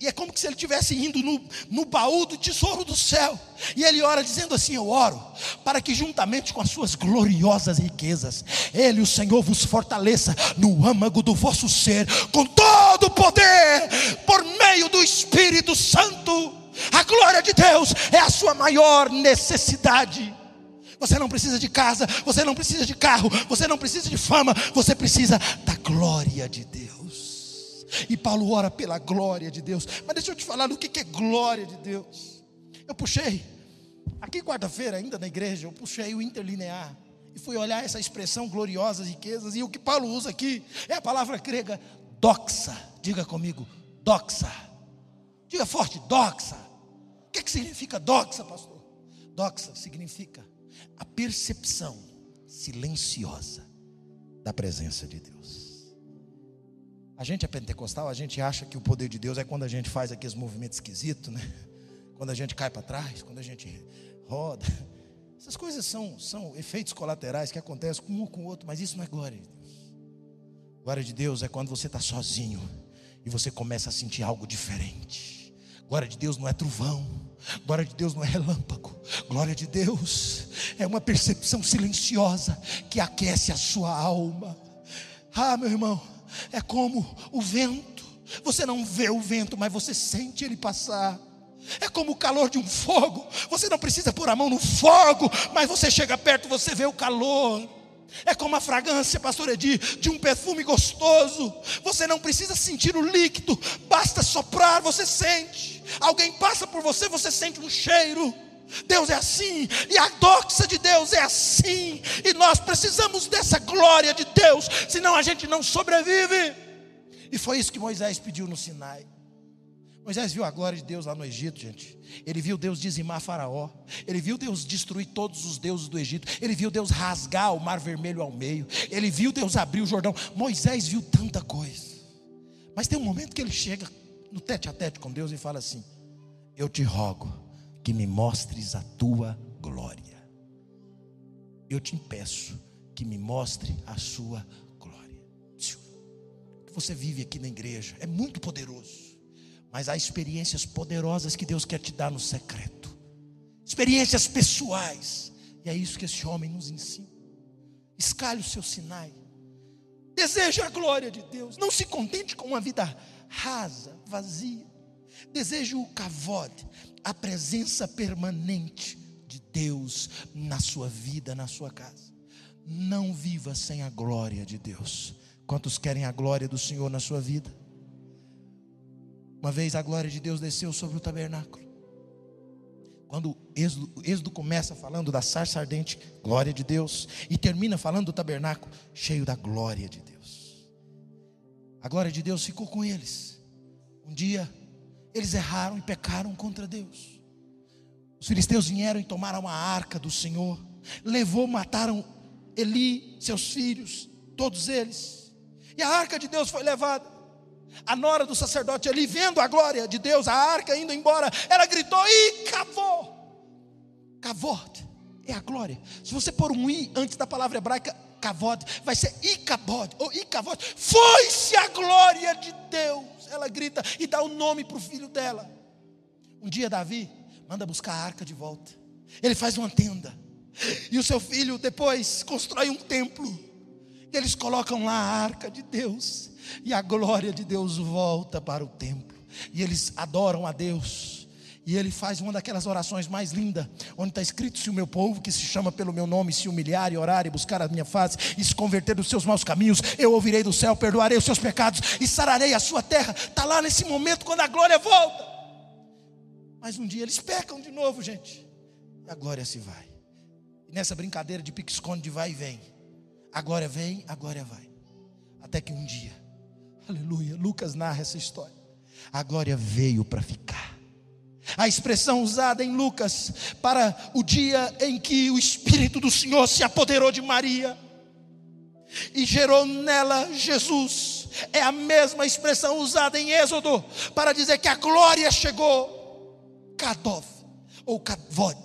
E é como se ele estivesse indo no, no baú do tesouro do céu. E ele ora dizendo assim: Eu oro, para que juntamente com as suas gloriosas riquezas, Ele, o Senhor, vos fortaleça no âmago do vosso ser, com todo o poder, por meio do Espírito Santo a glória de Deus é a sua maior necessidade. Você não precisa de casa, você não precisa de carro, você não precisa de fama, você precisa da glória de Deus. E Paulo ora pela glória de Deus. Mas deixa eu te falar do que é glória de Deus. Eu puxei, aqui quarta-feira, ainda na igreja, eu puxei o interlinear e fui olhar essa expressão gloriosas riquezas. E o que Paulo usa aqui é a palavra grega doxa. Diga comigo, doxa. Diga forte, doxa. O que, é que significa doxa, pastor? Doxa significa a percepção silenciosa da presença de Deus. A gente é pentecostal, a gente acha que o poder de Deus é quando a gente faz aqueles movimentos esquisitos, né? Quando a gente cai para trás, quando a gente roda. Essas coisas são, são efeitos colaterais que acontecem com um com o outro, mas isso não é glória de Deus. Glória de Deus é quando você está sozinho e você começa a sentir algo diferente. Glória de Deus não é trovão. Glória de Deus não é relâmpago. Glória de Deus é uma percepção silenciosa que aquece a sua alma. Ah, meu irmão, é como o vento. Você não vê o vento, mas você sente ele passar. É como o calor de um fogo. Você não precisa pôr a mão no fogo, mas você chega perto, você vê o calor. É como a fragrância, pastor Edi, de um perfume gostoso. Você não precisa sentir o líquido, basta soprar, você sente. Alguém passa por você, você sente um cheiro. Deus é assim, e a doxa de Deus é assim, e nós precisamos dessa glória de Deus, senão a gente não sobrevive. E foi isso que Moisés pediu no Sinai. Moisés viu a glória de Deus lá no Egito, gente. Ele viu Deus dizimar Faraó. Ele viu Deus destruir todos os deuses do Egito. Ele viu Deus rasgar o mar vermelho ao meio. Ele viu Deus abrir o Jordão. Moisés viu tanta coisa. Mas tem um momento que ele chega no tete a tete com Deus e fala assim: Eu te rogo que me mostres a tua glória. Eu te peço que me mostre a sua glória. Que você vive aqui na igreja é muito poderoso. Mas há experiências poderosas que Deus quer te dar no secreto. Experiências pessoais. E é isso que esse homem nos ensina. Escalhe o seu Sinai. Deseje a glória de Deus. Não se contente com uma vida rasa, vazia. Deseje o kavod, a presença permanente de Deus na sua vida, na sua casa. Não viva sem a glória de Deus. Quantos querem a glória do Senhor na sua vida? Uma vez a glória de Deus desceu sobre o tabernáculo. Quando Êxodo, Êxodo começa falando da sarça ardente, glória de Deus, e termina falando do tabernáculo, cheio da glória de Deus. A glória de Deus ficou com eles. Um dia, eles erraram e pecaram contra Deus. Os filisteus vieram e tomaram a arca do Senhor, levou, mataram Eli, seus filhos, todos eles. E a arca de Deus foi levada. A nora do sacerdote ali, vendo a glória de Deus, a arca indo embora, ela gritou: e cavou. Cavod é a glória. Se você pôr um i antes da palavra hebraica, cavod, vai ser icabod ou icavod. Foi-se a glória de Deus. Ela grita e dá o um nome para o filho dela. Um dia Davi manda buscar a arca de volta. Ele faz uma tenda. E o seu filho depois constrói um templo. Eles colocam lá a arca de Deus. E a glória de Deus volta para o templo. E eles adoram a Deus. E ele faz uma daquelas orações mais lindas, onde está escrito: Se o meu povo, que se chama pelo meu nome, se humilhar e orar e buscar a minha face, e se converter dos seus maus caminhos, eu ouvirei do céu, perdoarei os seus pecados e sararei a sua terra. Está lá nesse momento quando a glória volta. Mas um dia eles pecam de novo, gente, e a glória se vai. E nessa brincadeira de pique-esconde de vai e vem, a glória vem, a glória vai. Até que um dia, Aleluia. Lucas narra essa história. A glória veio para ficar. A expressão usada em Lucas para o dia em que o Espírito do Senhor se apoderou de Maria e gerou nela Jesus, é a mesma expressão usada em Êxodo para dizer que a glória chegou. Kadov ou Kadvod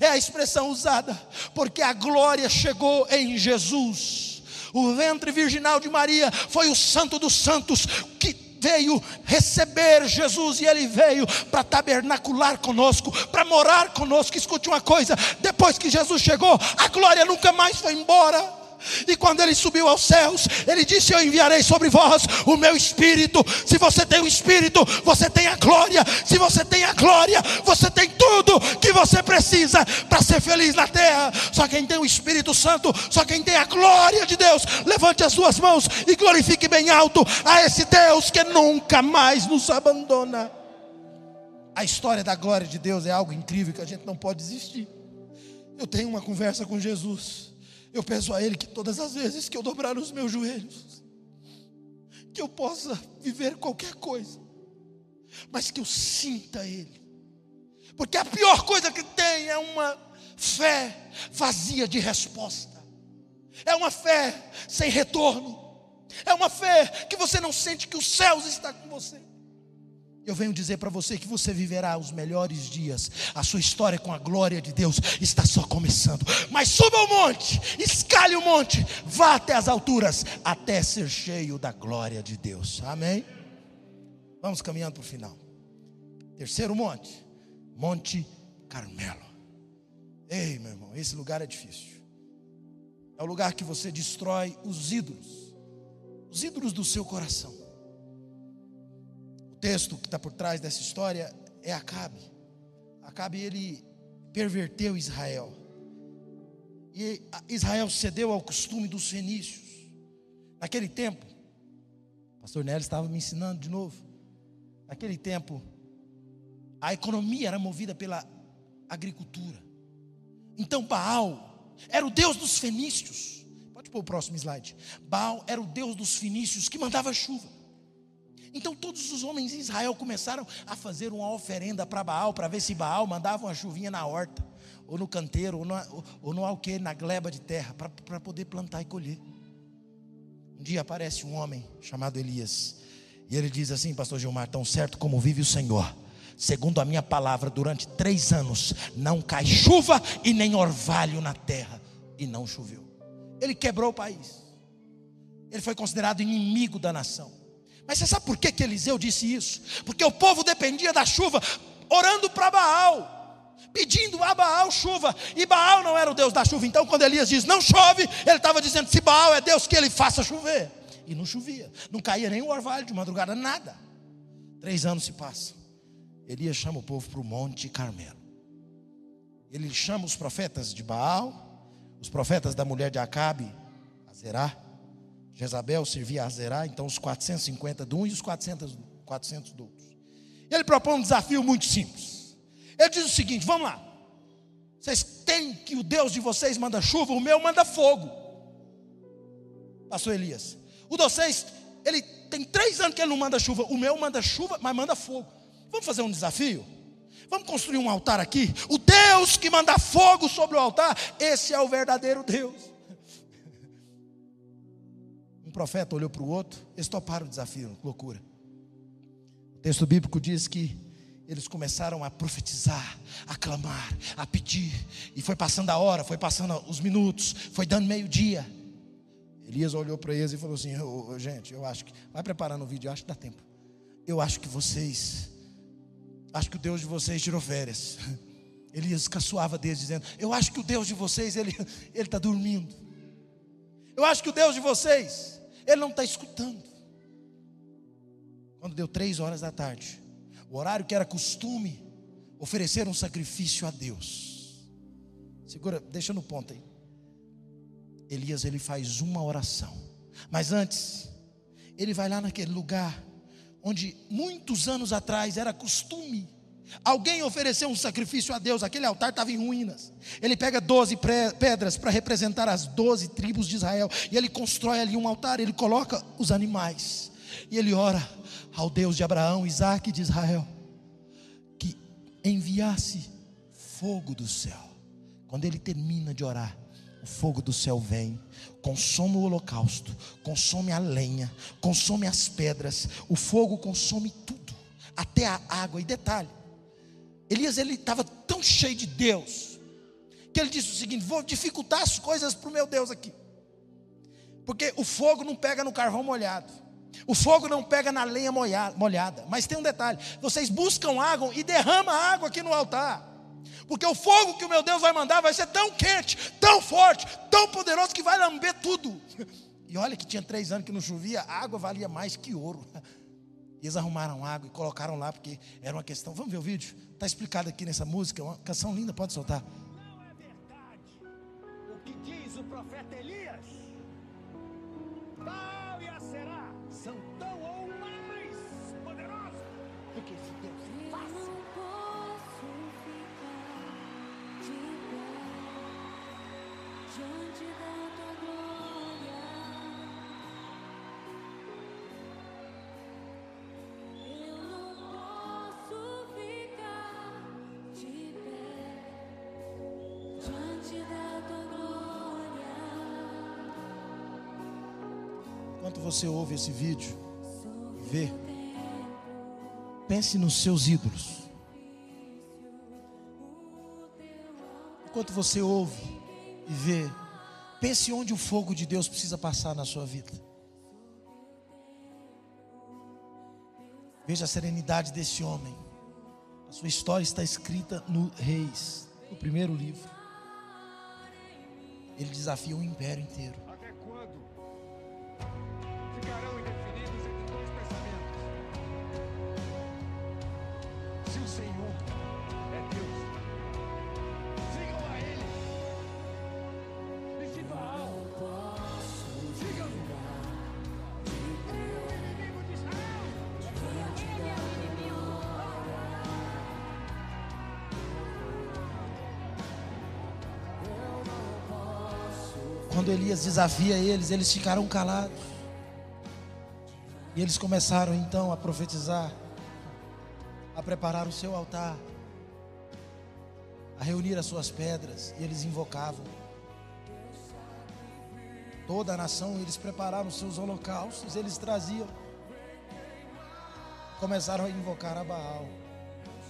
é a expressão usada porque a glória chegou em Jesus. O ventre virginal de Maria foi o santo dos santos que veio receber Jesus e ele veio para tabernacular conosco, para morar conosco. Escute uma coisa: depois que Jesus chegou, a glória nunca mais foi embora. E quando ele subiu aos céus, ele disse: Eu enviarei sobre vós o meu espírito. Se você tem o espírito, você tem a glória. Se você tem a glória, você tem tudo que você precisa feliz na terra. Só quem tem o Espírito Santo, só quem tem a glória de Deus, levante as suas mãos e glorifique bem alto a esse Deus que nunca mais nos abandona. A história da glória de Deus é algo incrível que a gente não pode desistir. Eu tenho uma conversa com Jesus. Eu peço a Ele que todas as vezes que eu dobrar os meus joelhos, que eu possa viver qualquer coisa, mas que eu sinta Ele, porque a pior coisa que tem é uma fé vazia de resposta, é uma fé sem retorno, é uma fé que você não sente que os céus estão com você. Eu venho dizer para você que você viverá os melhores dias. A sua história com a glória de Deus está só começando. Mas suba o monte, escale o monte, vá até as alturas, até ser cheio da glória de Deus. Amém? Vamos caminhando para o final. Terceiro monte, Monte Carmelo. Ei, meu irmão, esse lugar é difícil. É o lugar que você destrói os ídolos, os ídolos do seu coração texto que está por trás dessa história é Acabe. Acabe ele perverteu Israel. E Israel cedeu ao costume dos fenícios. Naquele tempo, o pastor Nélio estava me ensinando de novo. Naquele tempo, a economia era movida pela agricultura. Então Baal era o deus dos fenícios. Pode pôr o próximo slide. Baal era o deus dos fenícios que mandava chuva. Então todos os homens de Israel começaram a fazer uma oferenda para Baal, para ver se Baal mandava uma chuvinha na horta, ou no canteiro, ou no, ou no alqueire, na gleba de terra, para poder plantar e colher. Um dia aparece um homem chamado Elias, e ele diz assim, pastor Gilmar, tão certo como vive o Senhor, segundo a minha palavra, durante três anos não cai chuva e nem orvalho na terra, e não choveu. Ele quebrou o país, ele foi considerado inimigo da nação. Mas você sabe por que, que Eliseu disse isso? Porque o povo dependia da chuva, orando para Baal, pedindo a Baal chuva, e Baal não era o Deus da chuva. Então, quando Elias diz não chove, ele estava dizendo: se Baal é Deus, que ele faça chover. E não chovia, não caía nem o orvalho de madrugada, nada. Três anos se passam. Elias chama o povo para o Monte Carmelo. Ele chama os profetas de Baal, os profetas da mulher de Acabe, Azerá, Jezabel servia a Zerá, então os 450 de um e os 400, 400 do outro. Ele propõe um desafio muito simples. Ele diz o seguinte: vamos lá. Vocês têm que o Deus de vocês manda chuva, o meu manda fogo. Pastor Elias. O de vocês, ele tem três anos que ele não manda chuva. O meu manda chuva, mas manda fogo. Vamos fazer um desafio? Vamos construir um altar aqui? O Deus que manda fogo sobre o altar, esse é o verdadeiro Deus profeta olhou para o outro, eles toparam o desafio, loucura. O texto bíblico diz que eles começaram a profetizar, a clamar, a pedir, e foi passando a hora, foi passando os minutos, foi dando meio-dia. Elias olhou para eles e falou assim: oh, Gente, eu acho que. Vai preparando o vídeo, eu acho que dá tempo. Eu acho que vocês. Acho que o Deus de vocês tirou férias. Elias caçoava deles, dizendo: Eu acho que o Deus de vocês, ele está dormindo. Eu acho que o Deus de vocês, ele não está escutando. Quando deu três horas da tarde, o horário que era costume oferecer um sacrifício a Deus. Segura, deixa no ponto aí. Elias ele faz uma oração. Mas antes, ele vai lá naquele lugar onde muitos anos atrás era costume Alguém ofereceu um sacrifício a Deus, aquele altar estava em ruínas. Ele pega 12 pedras para representar as 12 tribos de Israel, e ele constrói ali um altar, ele coloca os animais, e ele ora ao Deus de Abraão, Isaac e de Israel, que enviasse fogo do céu. Quando ele termina de orar, o fogo do céu vem, consome o holocausto, consome a lenha, consome as pedras, o fogo consome tudo, até a água. E detalhe, Elias ele estava tão cheio de Deus que ele disse o seguinte: vou dificultar as coisas para o meu Deus aqui, porque o fogo não pega no carvão molhado. O fogo não pega na lenha molhada, mas tem um detalhe: vocês buscam água e derramam água aqui no altar, porque o fogo que o meu Deus vai mandar vai ser tão quente, tão forte, tão poderoso que vai lamber tudo. E olha que tinha três anos que não chovia, a água valia mais que ouro. Eles arrumaram água e colocaram lá, porque era uma questão. Vamos ver o vídeo? Está explicado aqui nessa música, é uma canção linda, pode soltar. Não é verdade o que diz o profeta Elias. Tal diante da tua glória. Eu não posso ficar de pé diante da tua glória. Enquanto você ouve esse vídeo e vê, pense nos seus ídolos. Enquanto você ouve e vê, pense onde o fogo de Deus precisa passar na sua vida. Veja a serenidade desse homem. A sua história está escrita no Reis, no primeiro livro. Ele desafia o império inteiro. Quando Elias desafia eles, eles ficaram calados. E eles começaram então a profetizar, a preparar o seu altar, a reunir as suas pedras, e eles invocavam. Toda a nação, eles prepararam os seus holocaustos, eles traziam. Começaram a invocar a Baal,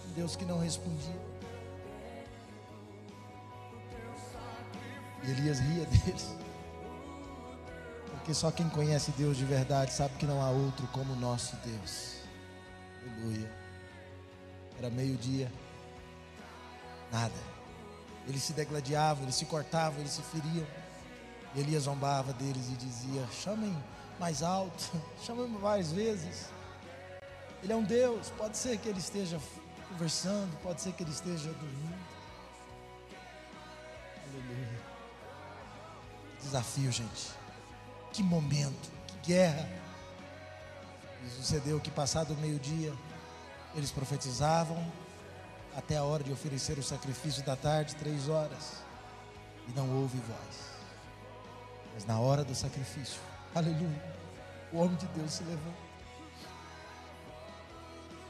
um Deus que não respondia. E Elias ria deles. Porque só quem conhece Deus de verdade sabe que não há outro como o nosso Deus. Aleluia. Era meio-dia. Nada. Eles se degladiavam, eles se cortavam, eles se feriam. E Elias zombava deles e dizia: chamem mais alto, chamem várias vezes. Ele é um Deus, pode ser que ele esteja conversando, pode ser que ele esteja dormindo. Aleluia. Desafio, gente. Que momento, que guerra. E sucedeu que, passado o meio-dia, eles profetizavam até a hora de oferecer o sacrifício da tarde, três horas, e não houve voz. Mas na hora do sacrifício, aleluia, o homem de Deus se levanta.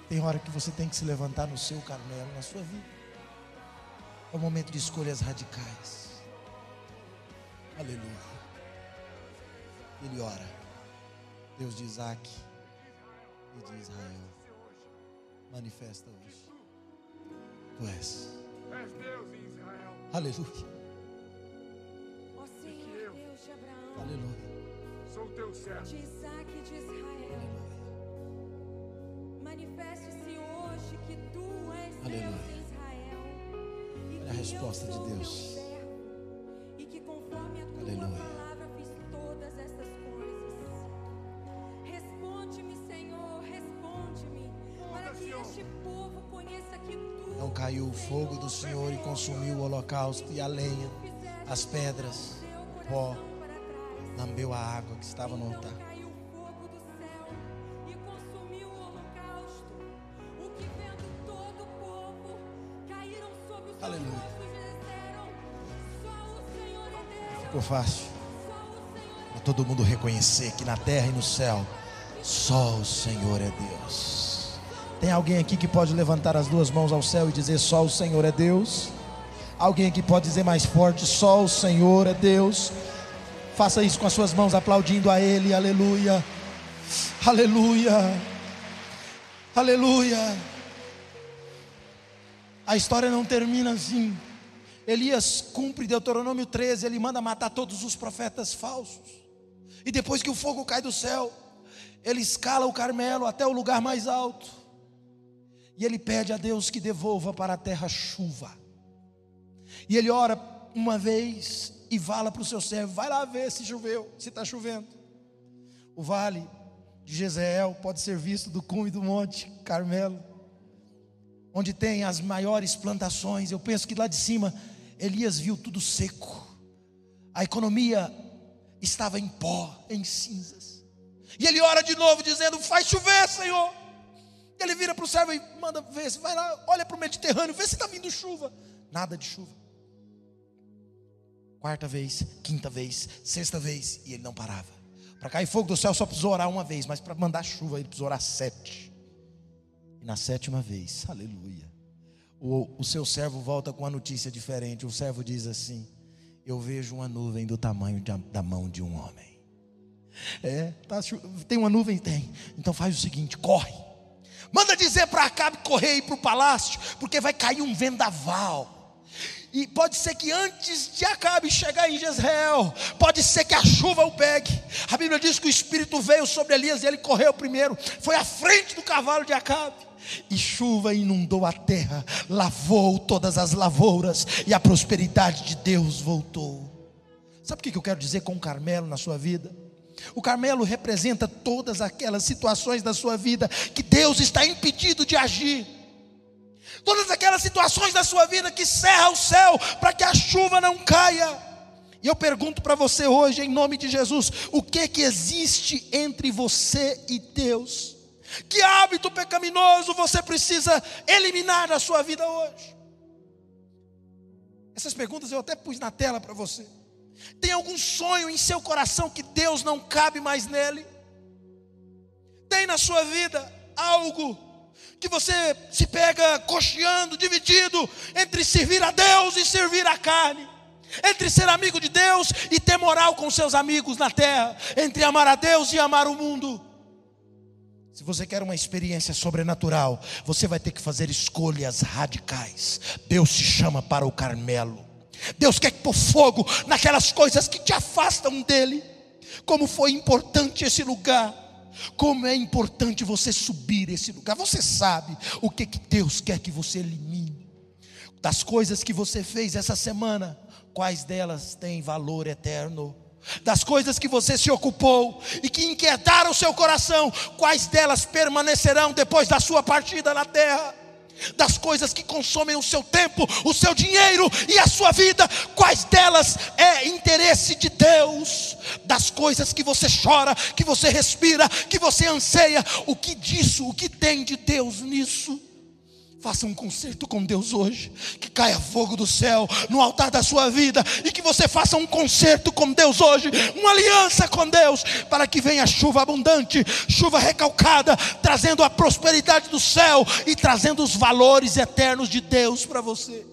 Tem hora que você tem que se levantar no seu Carmelo, na sua vida. É o momento de escolhas radicais. Aleluia. Ele ora. Deus de Isaac e de Israel. Manifesta hoje. Tu és. És Deus em Israel. Aleluia. Ó Senhor Deus de Abraão, Aleluia. Sou teu servo. de Isaac e de Israel, Aleluia. manifeste-se hoje que tu és Deus Aleluia. em Israel. E Olha a resposta de Deus. Consumiu o holocausto e a lenha, as pedras, pó, lambeu a água que estava no altar. Aleluia. Ficou fácil para todo mundo reconhecer que na terra e no céu só o Senhor é Deus. Tem alguém aqui que pode levantar as duas mãos ao céu e dizer só o Senhor é Deus? Alguém aqui pode dizer mais forte só o Senhor é Deus? Faça isso com as suas mãos aplaudindo a ele. Aleluia. Aleluia. Aleluia. A história não termina assim. Elias cumpre Deuteronômio 13, ele manda matar todos os profetas falsos. E depois que o fogo cai do céu, ele escala o Carmelo até o lugar mais alto. E ele pede a Deus que devolva para a terra chuva. E ele ora uma vez e fala para o seu servo: vai lá ver se choveu, se está chovendo. O vale de Jezeel pode ser visto do cume do monte Carmelo, onde tem as maiores plantações. Eu penso que lá de cima Elias viu tudo seco, a economia estava em pó, em cinzas. E ele ora de novo, dizendo: Faz chover, Senhor. Ele vira para o servo e manda ver, vai lá, olha para o Mediterrâneo, vê se está vindo chuva. Nada de chuva. Quarta vez, quinta vez, sexta vez, e ele não parava. Para cair fogo do céu só precisou orar uma vez, mas para mandar chuva ele precisou orar sete. E na sétima vez, aleluia, o, o seu servo volta com uma notícia diferente. O servo diz assim: Eu vejo uma nuvem do tamanho de- da mão de um homem. É, tá tem uma nuvem? Tem. Então faz o seguinte: corre. Manda dizer para Acabe correr e ir para o palácio, porque vai cair um vendaval. E pode ser que antes de Acabe chegar em Jezreel, pode ser que a chuva o pegue. A Bíblia diz que o Espírito veio sobre Elias e ele correu primeiro, foi à frente do cavalo de Acabe. E chuva inundou a terra, lavou todas as lavouras, e a prosperidade de Deus voltou. Sabe o que eu quero dizer com o Carmelo na sua vida? O Carmelo representa todas aquelas situações da sua vida que Deus está impedido de agir. Todas aquelas situações da sua vida que cerra o céu para que a chuva não caia. E eu pergunto para você hoje, em nome de Jesus, o que que existe entre você e Deus? Que hábito pecaminoso você precisa eliminar da sua vida hoje? Essas perguntas eu até pus na tela para você. Tem algum sonho em seu coração que Deus não cabe mais nele? Tem na sua vida algo que você se pega cocheando, dividido entre servir a Deus e servir a carne? Entre ser amigo de Deus e ter moral com seus amigos na terra, entre amar a Deus e amar o mundo. Se você quer uma experiência sobrenatural, você vai ter que fazer escolhas radicais. Deus te chama para o Carmelo. Deus quer pôr fogo naquelas coisas que te afastam dele. Como foi importante esse lugar. Como é importante você subir esse lugar. Você sabe o que, que Deus quer que você elimine. Das coisas que você fez essa semana, quais delas têm valor eterno? Das coisas que você se ocupou e que inquietaram o seu coração, quais delas permanecerão depois da sua partida na terra? Das coisas que consomem o seu tempo, o seu dinheiro e a sua vida, quais delas é interesse de Deus? Das coisas que você chora, que você respira, que você anseia, o que disso, o que tem de Deus nisso? Faça um concerto com Deus hoje. Que caia fogo do céu no altar da sua vida. E que você faça um concerto com Deus hoje. Uma aliança com Deus. Para que venha chuva abundante, chuva recalcada, trazendo a prosperidade do céu e trazendo os valores eternos de Deus para você.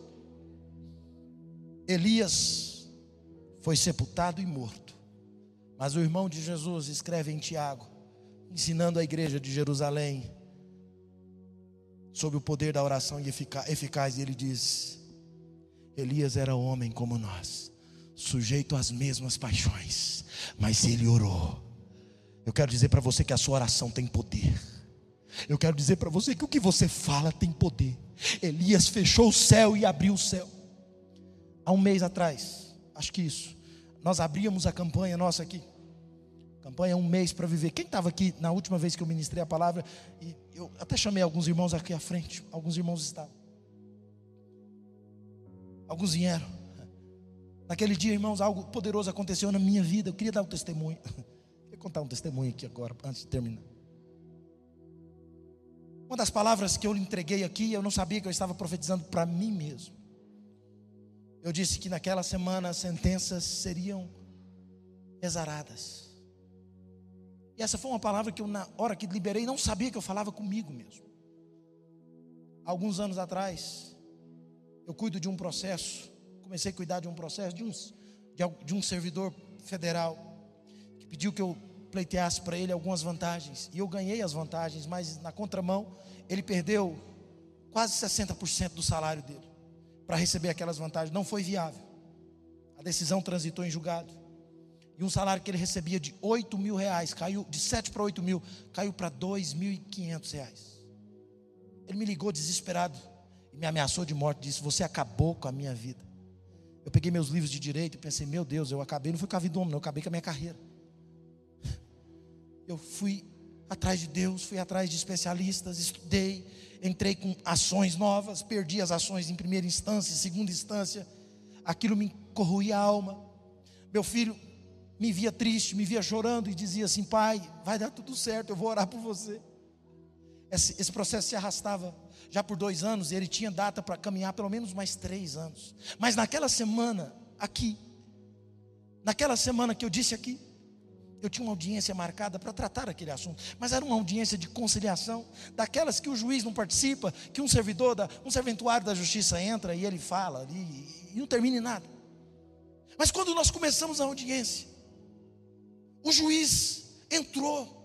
Elias foi sepultado e morto. Mas o irmão de Jesus escreve em Tiago, ensinando a igreja de Jerusalém sobre o poder da oração eficaz, e ele diz: Elias era homem como nós, sujeito às mesmas paixões, mas ele orou. Eu quero dizer para você que a sua oração tem poder. Eu quero dizer para você que o que você fala tem poder. Elias fechou o céu e abriu o céu. Há um mês atrás, acho que isso, nós abríamos a campanha nossa aqui. Campanha um mês para viver. Quem estava aqui na última vez que eu ministrei a palavra? E eu até chamei alguns irmãos aqui à frente. Alguns irmãos estavam. Alguns vieram. Naquele dia, irmãos, algo poderoso aconteceu na minha vida. Eu queria dar um testemunho. Vou contar um testemunho aqui agora, antes de terminar. Uma das palavras que eu lhe entreguei aqui, eu não sabia que eu estava profetizando para mim mesmo. Eu disse que naquela semana as sentenças seriam exaradas. E essa foi uma palavra que eu, na hora que liberei, não sabia que eu falava comigo mesmo. Alguns anos atrás, eu cuido de um processo, comecei a cuidar de um processo de um, de, de um servidor federal, que pediu que eu pleiteasse para ele algumas vantagens. E eu ganhei as vantagens, mas na contramão, ele perdeu quase 60% do salário dele para receber aquelas vantagens. Não foi viável. A decisão transitou em julgado. E um salário que ele recebia de 8 mil reais, caiu de 7 para 8 mil, caiu para 2.500 reais. Ele me ligou desesperado e me ameaçou de morte, disse: Você acabou com a minha vida. Eu peguei meus livros de direito e pensei: Meu Deus, eu acabei, não fui com a vida do homem, não, eu acabei com a minha carreira. Eu fui atrás de Deus, fui atrás de especialistas, estudei, entrei com ações novas, perdi as ações em primeira instância, segunda instância, aquilo me corroía a alma. Meu filho me via triste, me via chorando e dizia assim: Pai, vai dar tudo certo, eu vou orar por você. Esse, esse processo se arrastava já por dois anos e ele tinha data para caminhar pelo menos mais três anos. Mas naquela semana, aqui, naquela semana que eu disse aqui, eu tinha uma audiência marcada para tratar aquele assunto, mas era uma audiência de conciliação, daquelas que o juiz não participa, que um servidor, da, um serventuário da justiça entra e ele fala e, e não termina em nada. Mas quando nós começamos a audiência, o juiz entrou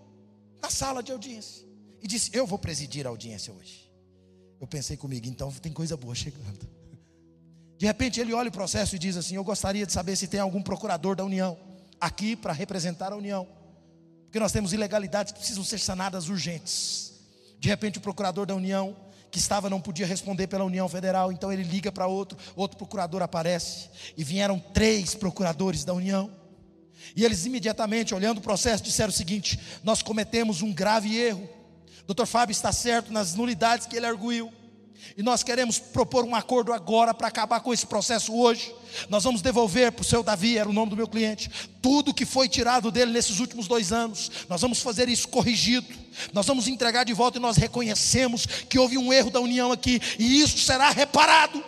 na sala de audiência e disse: Eu vou presidir a audiência hoje. Eu pensei comigo, então tem coisa boa chegando. De repente ele olha o processo e diz assim: Eu gostaria de saber se tem algum procurador da União aqui para representar a União, porque nós temos ilegalidades que precisam ser sanadas urgentes. De repente o procurador da União que estava não podia responder pela União Federal, então ele liga para outro, outro procurador aparece e vieram três procuradores da União. E eles imediatamente, olhando o processo, disseram o seguinte: Nós cometemos um grave erro. Dr. Fábio está certo nas nulidades que ele arguiu. E nós queremos propor um acordo agora para acabar com esse processo hoje. Nós vamos devolver para o seu Davi, era o nome do meu cliente, tudo que foi tirado dele nesses últimos dois anos. Nós vamos fazer isso corrigido. Nós vamos entregar de volta e nós reconhecemos que houve um erro da união aqui, e isso será reparado.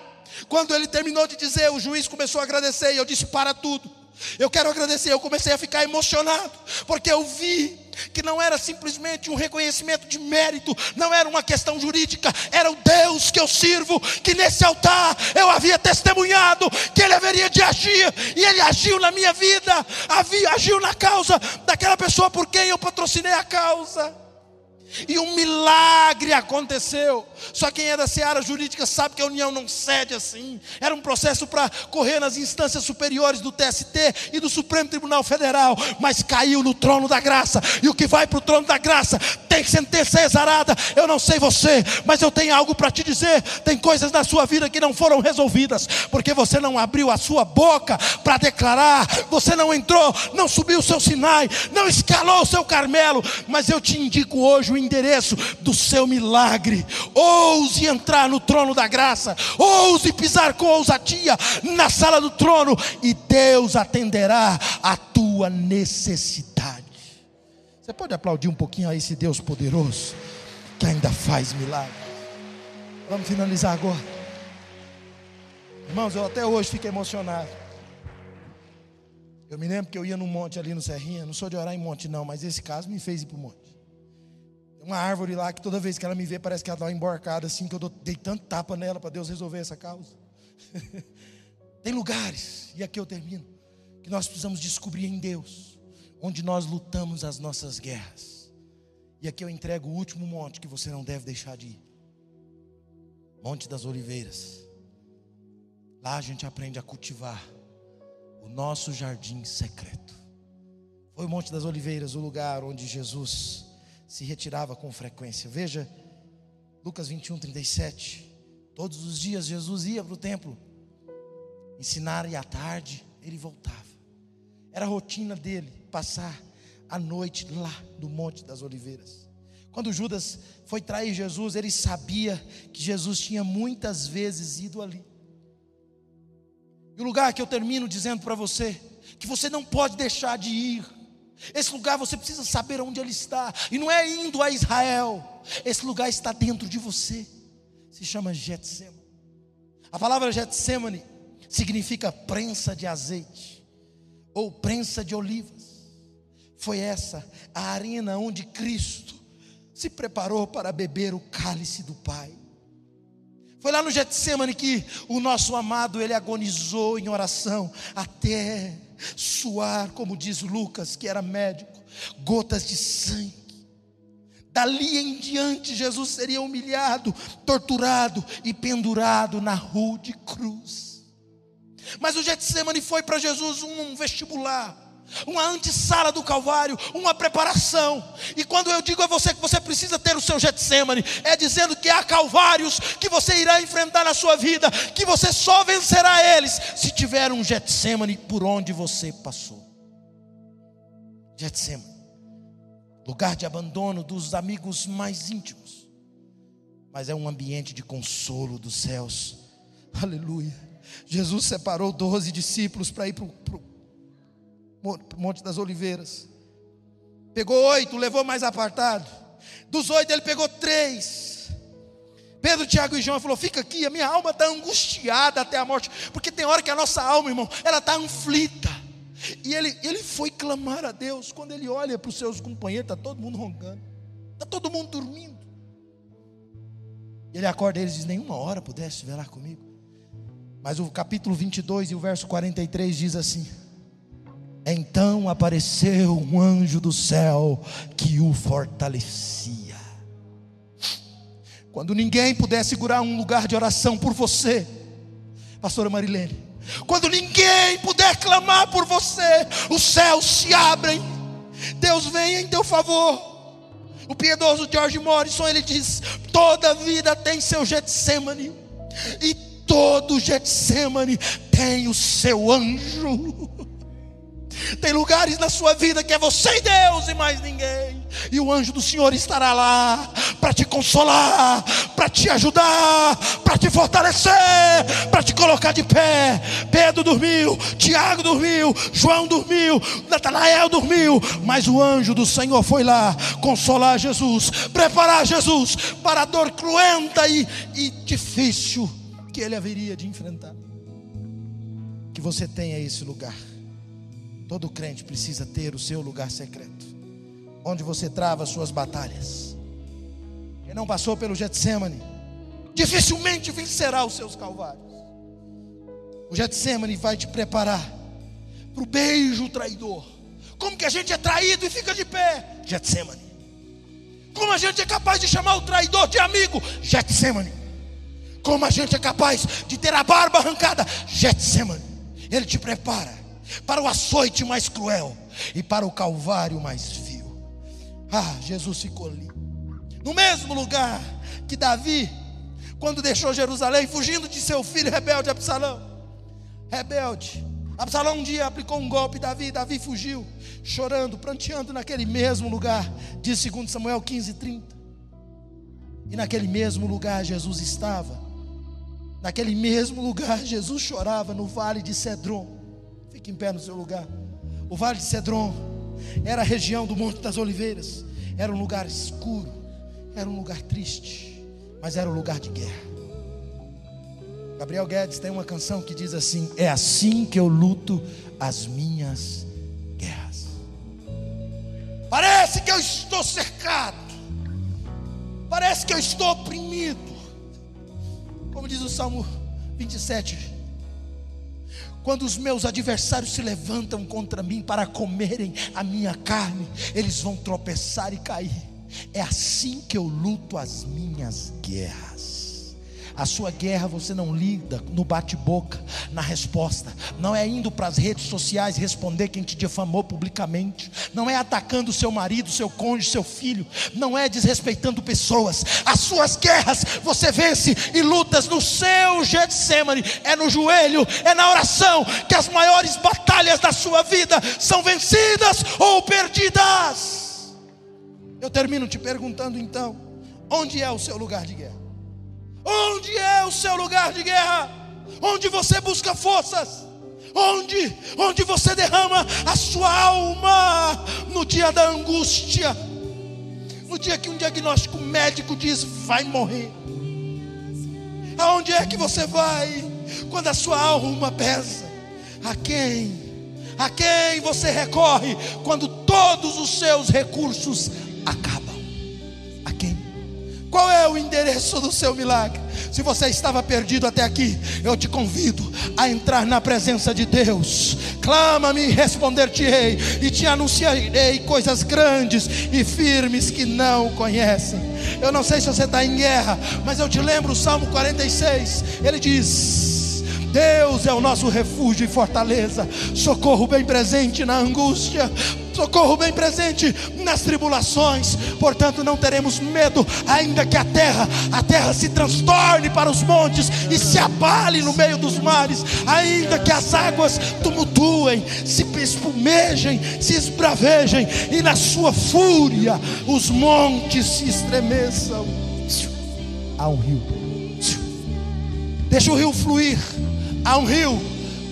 Quando ele terminou de dizer, o juiz começou a agradecer, e eu disse: Para tudo. Eu quero agradecer, eu comecei a ficar emocionado, porque eu vi que não era simplesmente um reconhecimento de mérito, não era uma questão jurídica, era o Deus que eu sirvo, que nesse altar eu havia testemunhado que Ele haveria de agir, e Ele agiu na minha vida, agiu na causa daquela pessoa por quem eu patrocinei a causa. E um milagre aconteceu. Só quem é da seara jurídica sabe que a união não cede assim. Era um processo para correr nas instâncias superiores do TST e do Supremo Tribunal Federal, mas caiu no trono da graça. E o que vai para o trono da graça tem sentença exarada. Eu não sei você, mas eu tenho algo para te dizer. Tem coisas na sua vida que não foram resolvidas, porque você não abriu a sua boca para declarar, você não entrou, não subiu o seu Sinai, não escalou o seu Carmelo. Mas eu te indico hoje o endereço do seu milagre. Ouse entrar no trono da graça, ouse pisar com ousadia na sala do trono, e Deus atenderá a tua necessidade. Você pode aplaudir um pouquinho a esse Deus poderoso, que ainda faz milagre. Vamos finalizar agora. Irmãos, eu até hoje fico emocionado. Eu me lembro que eu ia num monte ali no Serrinha, não sou de orar em monte não, mas esse caso me fez ir para o monte uma árvore lá que toda vez que ela me vê parece que ela dá uma emborcada assim, que eu dei tanto tapa nela para Deus resolver essa causa. Tem lugares, e aqui eu termino, que nós precisamos descobrir em Deus, onde nós lutamos as nossas guerras. E aqui eu entrego o último monte que você não deve deixar de ir. Monte das Oliveiras. Lá a gente aprende a cultivar o nosso jardim secreto. Foi o Monte das Oliveiras o lugar onde Jesus se retirava com frequência. Veja, Lucas 21, 37. Todos os dias Jesus ia para o templo ensinar e à tarde ele voltava. Era a rotina dele passar a noite lá no Monte das Oliveiras. Quando Judas foi trair Jesus, ele sabia que Jesus tinha muitas vezes ido ali. E o lugar que eu termino dizendo para você, que você não pode deixar de ir, esse lugar você precisa saber onde ele está. E não é indo a Israel. Esse lugar está dentro de você. Se chama Getsemane. A palavra Getsemane significa prensa de azeite ou prensa de olivas. Foi essa a arena onde Cristo se preparou para beber o cálice do Pai. Foi lá no Getsemane que o nosso amado ele agonizou em oração até suar, como diz Lucas, que era médico, gotas de sangue. Dali em diante, Jesus seria humilhado, torturado e pendurado na rude cruz. Mas o Getsemane foi para Jesus um vestibular uma antessala do Calvário, uma preparação. E quando eu digo a você que você precisa ter o seu Getsemane, é dizendo que há Calvários que você irá enfrentar na sua vida, que você só vencerá eles se tiver um Getsemane por onde você passou. Getsemane, lugar de abandono dos amigos mais íntimos, mas é um ambiente de consolo dos céus. Aleluia. Jesus separou doze discípulos para ir para o Monte das Oliveiras. Pegou oito, levou mais apartado. Dos oito, ele pegou três. Pedro, Tiago e João falou: Fica aqui, a minha alma está angustiada até a morte. Porque tem hora que a nossa alma, irmão, ela está aflita. E ele, ele foi clamar a Deus. Quando ele olha para os seus companheiros, está todo mundo roncando, está todo mundo dormindo. Ele acorda e eles diz: Nenhuma hora pudesse velar comigo. Mas o capítulo 22 e o verso 43 diz assim: então apareceu um anjo do céu que o fortalecia. Quando ninguém puder segurar um lugar de oração por você, Pastora Marilene, quando ninguém puder clamar por você, os céus se abrem, Deus vem em teu favor. O piedoso George Morrison ele diz: toda vida tem seu Getsemane, e todo Getsemane tem o seu anjo. Tem lugares na sua vida que é você e Deus e mais ninguém. E o anjo do Senhor estará lá para te consolar, para te ajudar, para te fortalecer, para te colocar de pé. Pedro dormiu, Tiago dormiu, João dormiu, Natanael dormiu, mas o anjo do Senhor foi lá consolar Jesus, preparar Jesus para a dor cruenta e, e difícil que ele haveria de enfrentar. Que você tenha esse lugar Todo crente precisa ter o seu lugar secreto, onde você trava as suas batalhas. Quem não passou pelo Getsemane, dificilmente vencerá os seus calvários. O Getsemane vai te preparar para o beijo traidor. Como que a gente é traído e fica de pé? Getsemane. Como a gente é capaz de chamar o traidor de amigo? Getsemane. Como a gente é capaz de ter a barba arrancada? Getsemane. Ele te prepara para o açoite mais cruel e para o calvário mais vil. Ah, Jesus ficou ali. No mesmo lugar que Davi, quando deixou Jerusalém, fugindo de seu filho rebelde Absalão. Rebelde. Absalão um dia aplicou um golpe, Davi, Davi fugiu, chorando, pranteando naquele mesmo lugar, diz 2 Samuel 15, 30. E naquele mesmo lugar Jesus estava. Naquele mesmo lugar Jesus chorava no vale de Cedron. Fique em pé no seu lugar. O vale de Cedron era a região do Monte das Oliveiras. Era um lugar escuro, era um lugar triste, mas era um lugar de guerra. Gabriel Guedes tem uma canção que diz assim: É assim que eu luto as minhas guerras. Parece que eu estou cercado, parece que eu estou oprimido. Como diz o Salmo 27, quando os meus adversários se levantam contra mim para comerem a minha carne, eles vão tropeçar e cair. É assim que eu luto as minhas guerras. A sua guerra você não lida no bate-boca, na resposta. Não é indo para as redes sociais responder quem te difamou publicamente. Não é atacando seu marido, seu cônjuge, seu filho. Não é desrespeitando pessoas. As suas guerras você vence e lutas no seu Getsemane. É no joelho, é na oração que as maiores batalhas da sua vida são vencidas ou perdidas. Eu termino te perguntando então: onde é o seu lugar de guerra? Onde é o seu lugar de guerra? Onde você busca forças? Onde? Onde você derrama a sua alma no dia da angústia? No dia que um diagnóstico médico diz vai morrer. Aonde é que você vai quando a sua alma pesa? A quem? A quem você recorre quando todos os seus recursos acabam? Qual é o endereço do seu milagre? Se você estava perdido até aqui, eu te convido a entrar na presença de Deus. Clama-me, responder-te-ei, e te anunciarei coisas grandes e firmes que não conhecem. Eu não sei se você está em guerra, mas eu te lembro o Salmo 46. Ele diz Deus é o nosso refúgio e fortaleza, socorro bem presente na angústia, socorro bem presente nas tribulações. Portanto, não teremos medo, ainda que a terra, a terra se transtorne para os montes e se abale no meio dos mares, ainda que as águas tumultuem, se espumejem, se esbravejem e na sua fúria os montes se estremeçam. Há um rio. Deixa o rio fluir Há um rio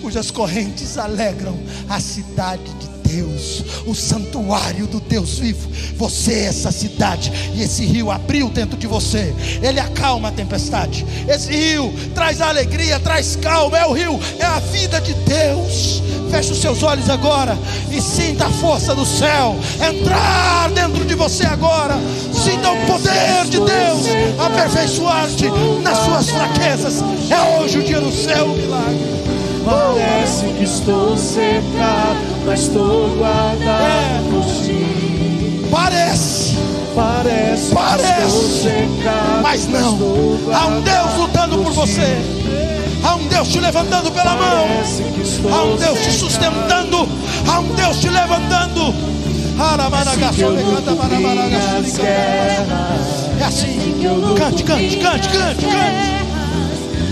cujas correntes alegram a cidade de Deus, o santuário do Deus vivo. Você é essa cidade, e esse rio abriu dentro de você, ele acalma a tempestade. Esse rio traz alegria, traz calma. É o rio, é a vida de Deus. Feche os seus olhos agora e sinta a força do céu entrar dentro de você agora. Sinta o poder de Deus aperfeiçoar-te nas suas fraquezas. É hoje o dia do seu milagre. Parece que estou secado, mas estou guardado por ti. Parece. Parece, Parece, secado, mas não. Há um Deus lutando por você. Há um Deus te levantando pela mão. Há um Deus te sustentando. Há um Deus te levantando. É assim. Cante, cante, cante, cante, cante.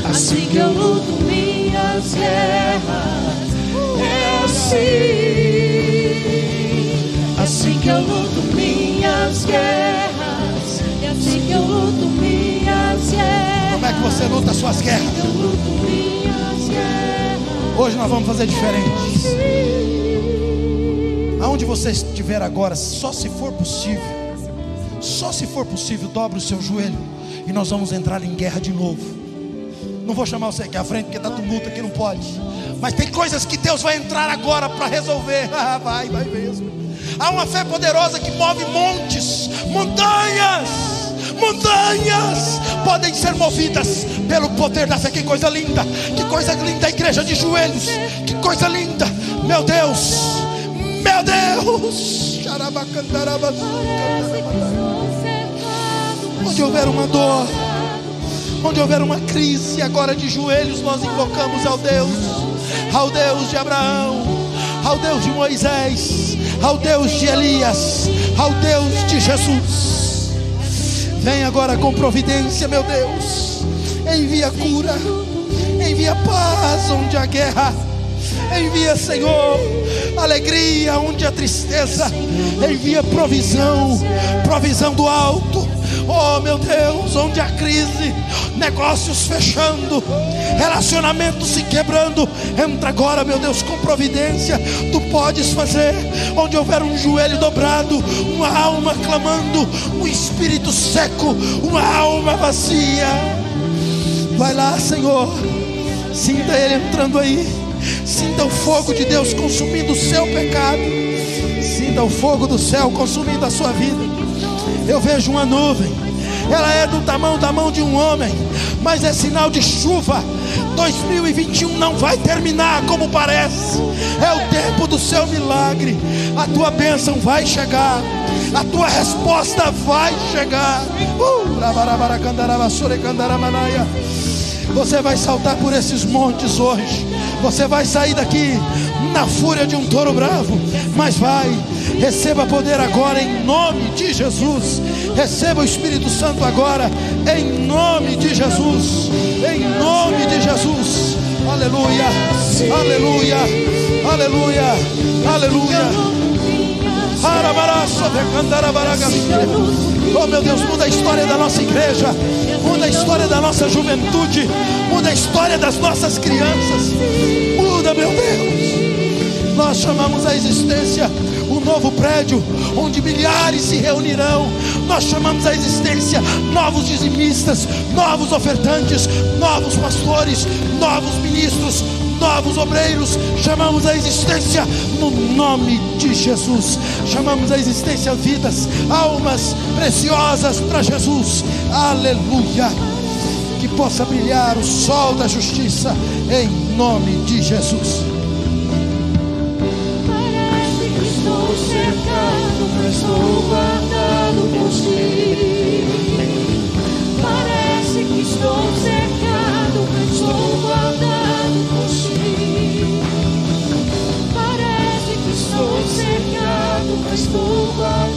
Assim que eu luto minhas guerras. É assim. Assim que eu luto minhas guerras. É assim que eu luto minhas guerras. Como é que você luta as suas guerras? Eu luto minhas guerras. Hoje nós vamos fazer diferente. Aonde você estiver agora, só se for possível, só se for possível, dobre o seu joelho e nós vamos entrar em guerra de novo. Não vou chamar você aqui à frente porque está tumulto aqui, não pode. Mas tem coisas que Deus vai entrar agora para resolver. Ah, vai, vai mesmo. Há uma fé poderosa que move montes, montanhas, montanhas podem ser movidas pelo poder da fé. Que coisa linda, que coisa linda a igreja de joelhos, que coisa linda, meu Deus, meu Deus. Onde houver uma dor, onde houver uma crise, agora de joelhos nós invocamos ao Deus, ao Deus de Abraão, ao Deus de Moisés, ao Deus de Elias, ao Deus de Jesus. Vem agora com providência, meu Deus. Envia cura, envia paz onde há guerra. Envia, Senhor, alegria onde há tristeza. Envia provisão, provisão do alto. Oh, meu Deus, onde há crise, negócios fechando, relacionamentos se quebrando. Entra agora, meu Deus, com providência. Tu podes fazer. Onde houver um joelho dobrado, uma alma clamando, um espírito seco, uma alma vazia. Vai lá, Senhor. Sinta Ele entrando aí. Sinta o fogo de Deus consumindo o seu pecado. Sinta o fogo do céu consumindo a sua vida. Eu vejo uma nuvem. Ela é do tamanho da mão de um homem, mas é sinal de chuva. 2021 não vai terminar como parece. É o tempo do seu milagre. A tua bênção vai chegar. A tua resposta vai chegar. Uh, você vai saltar por esses montes hoje. Você vai sair daqui na fúria de um touro bravo, mas vai, receba poder agora em nome de Jesus. Receba o Espírito Santo agora em nome de Jesus. Em nome de Jesus. Aleluia. Aleluia. Aleluia. Aleluia. Oh meu Deus, muda a história da nossa igreja, muda a história da nossa juventude, muda a história das nossas crianças. Muda, meu Deus. Nós chamamos a existência um novo prédio onde milhares se reunirão. Nós chamamos a existência novos dizimistas, novos ofertantes, novos pastores, novos ministros, novos obreiros, chamamos a existência no nome de Jesus. Chamamos a existência vidas, almas preciosas para Jesus. Aleluia. Que possa brilhar o sol da justiça em nome de Jesus estou cercado, mas estou guardado por ti. Parece que estou cercado, mas estou guardado por ti. Parece que estou cercado, mas estou guardado.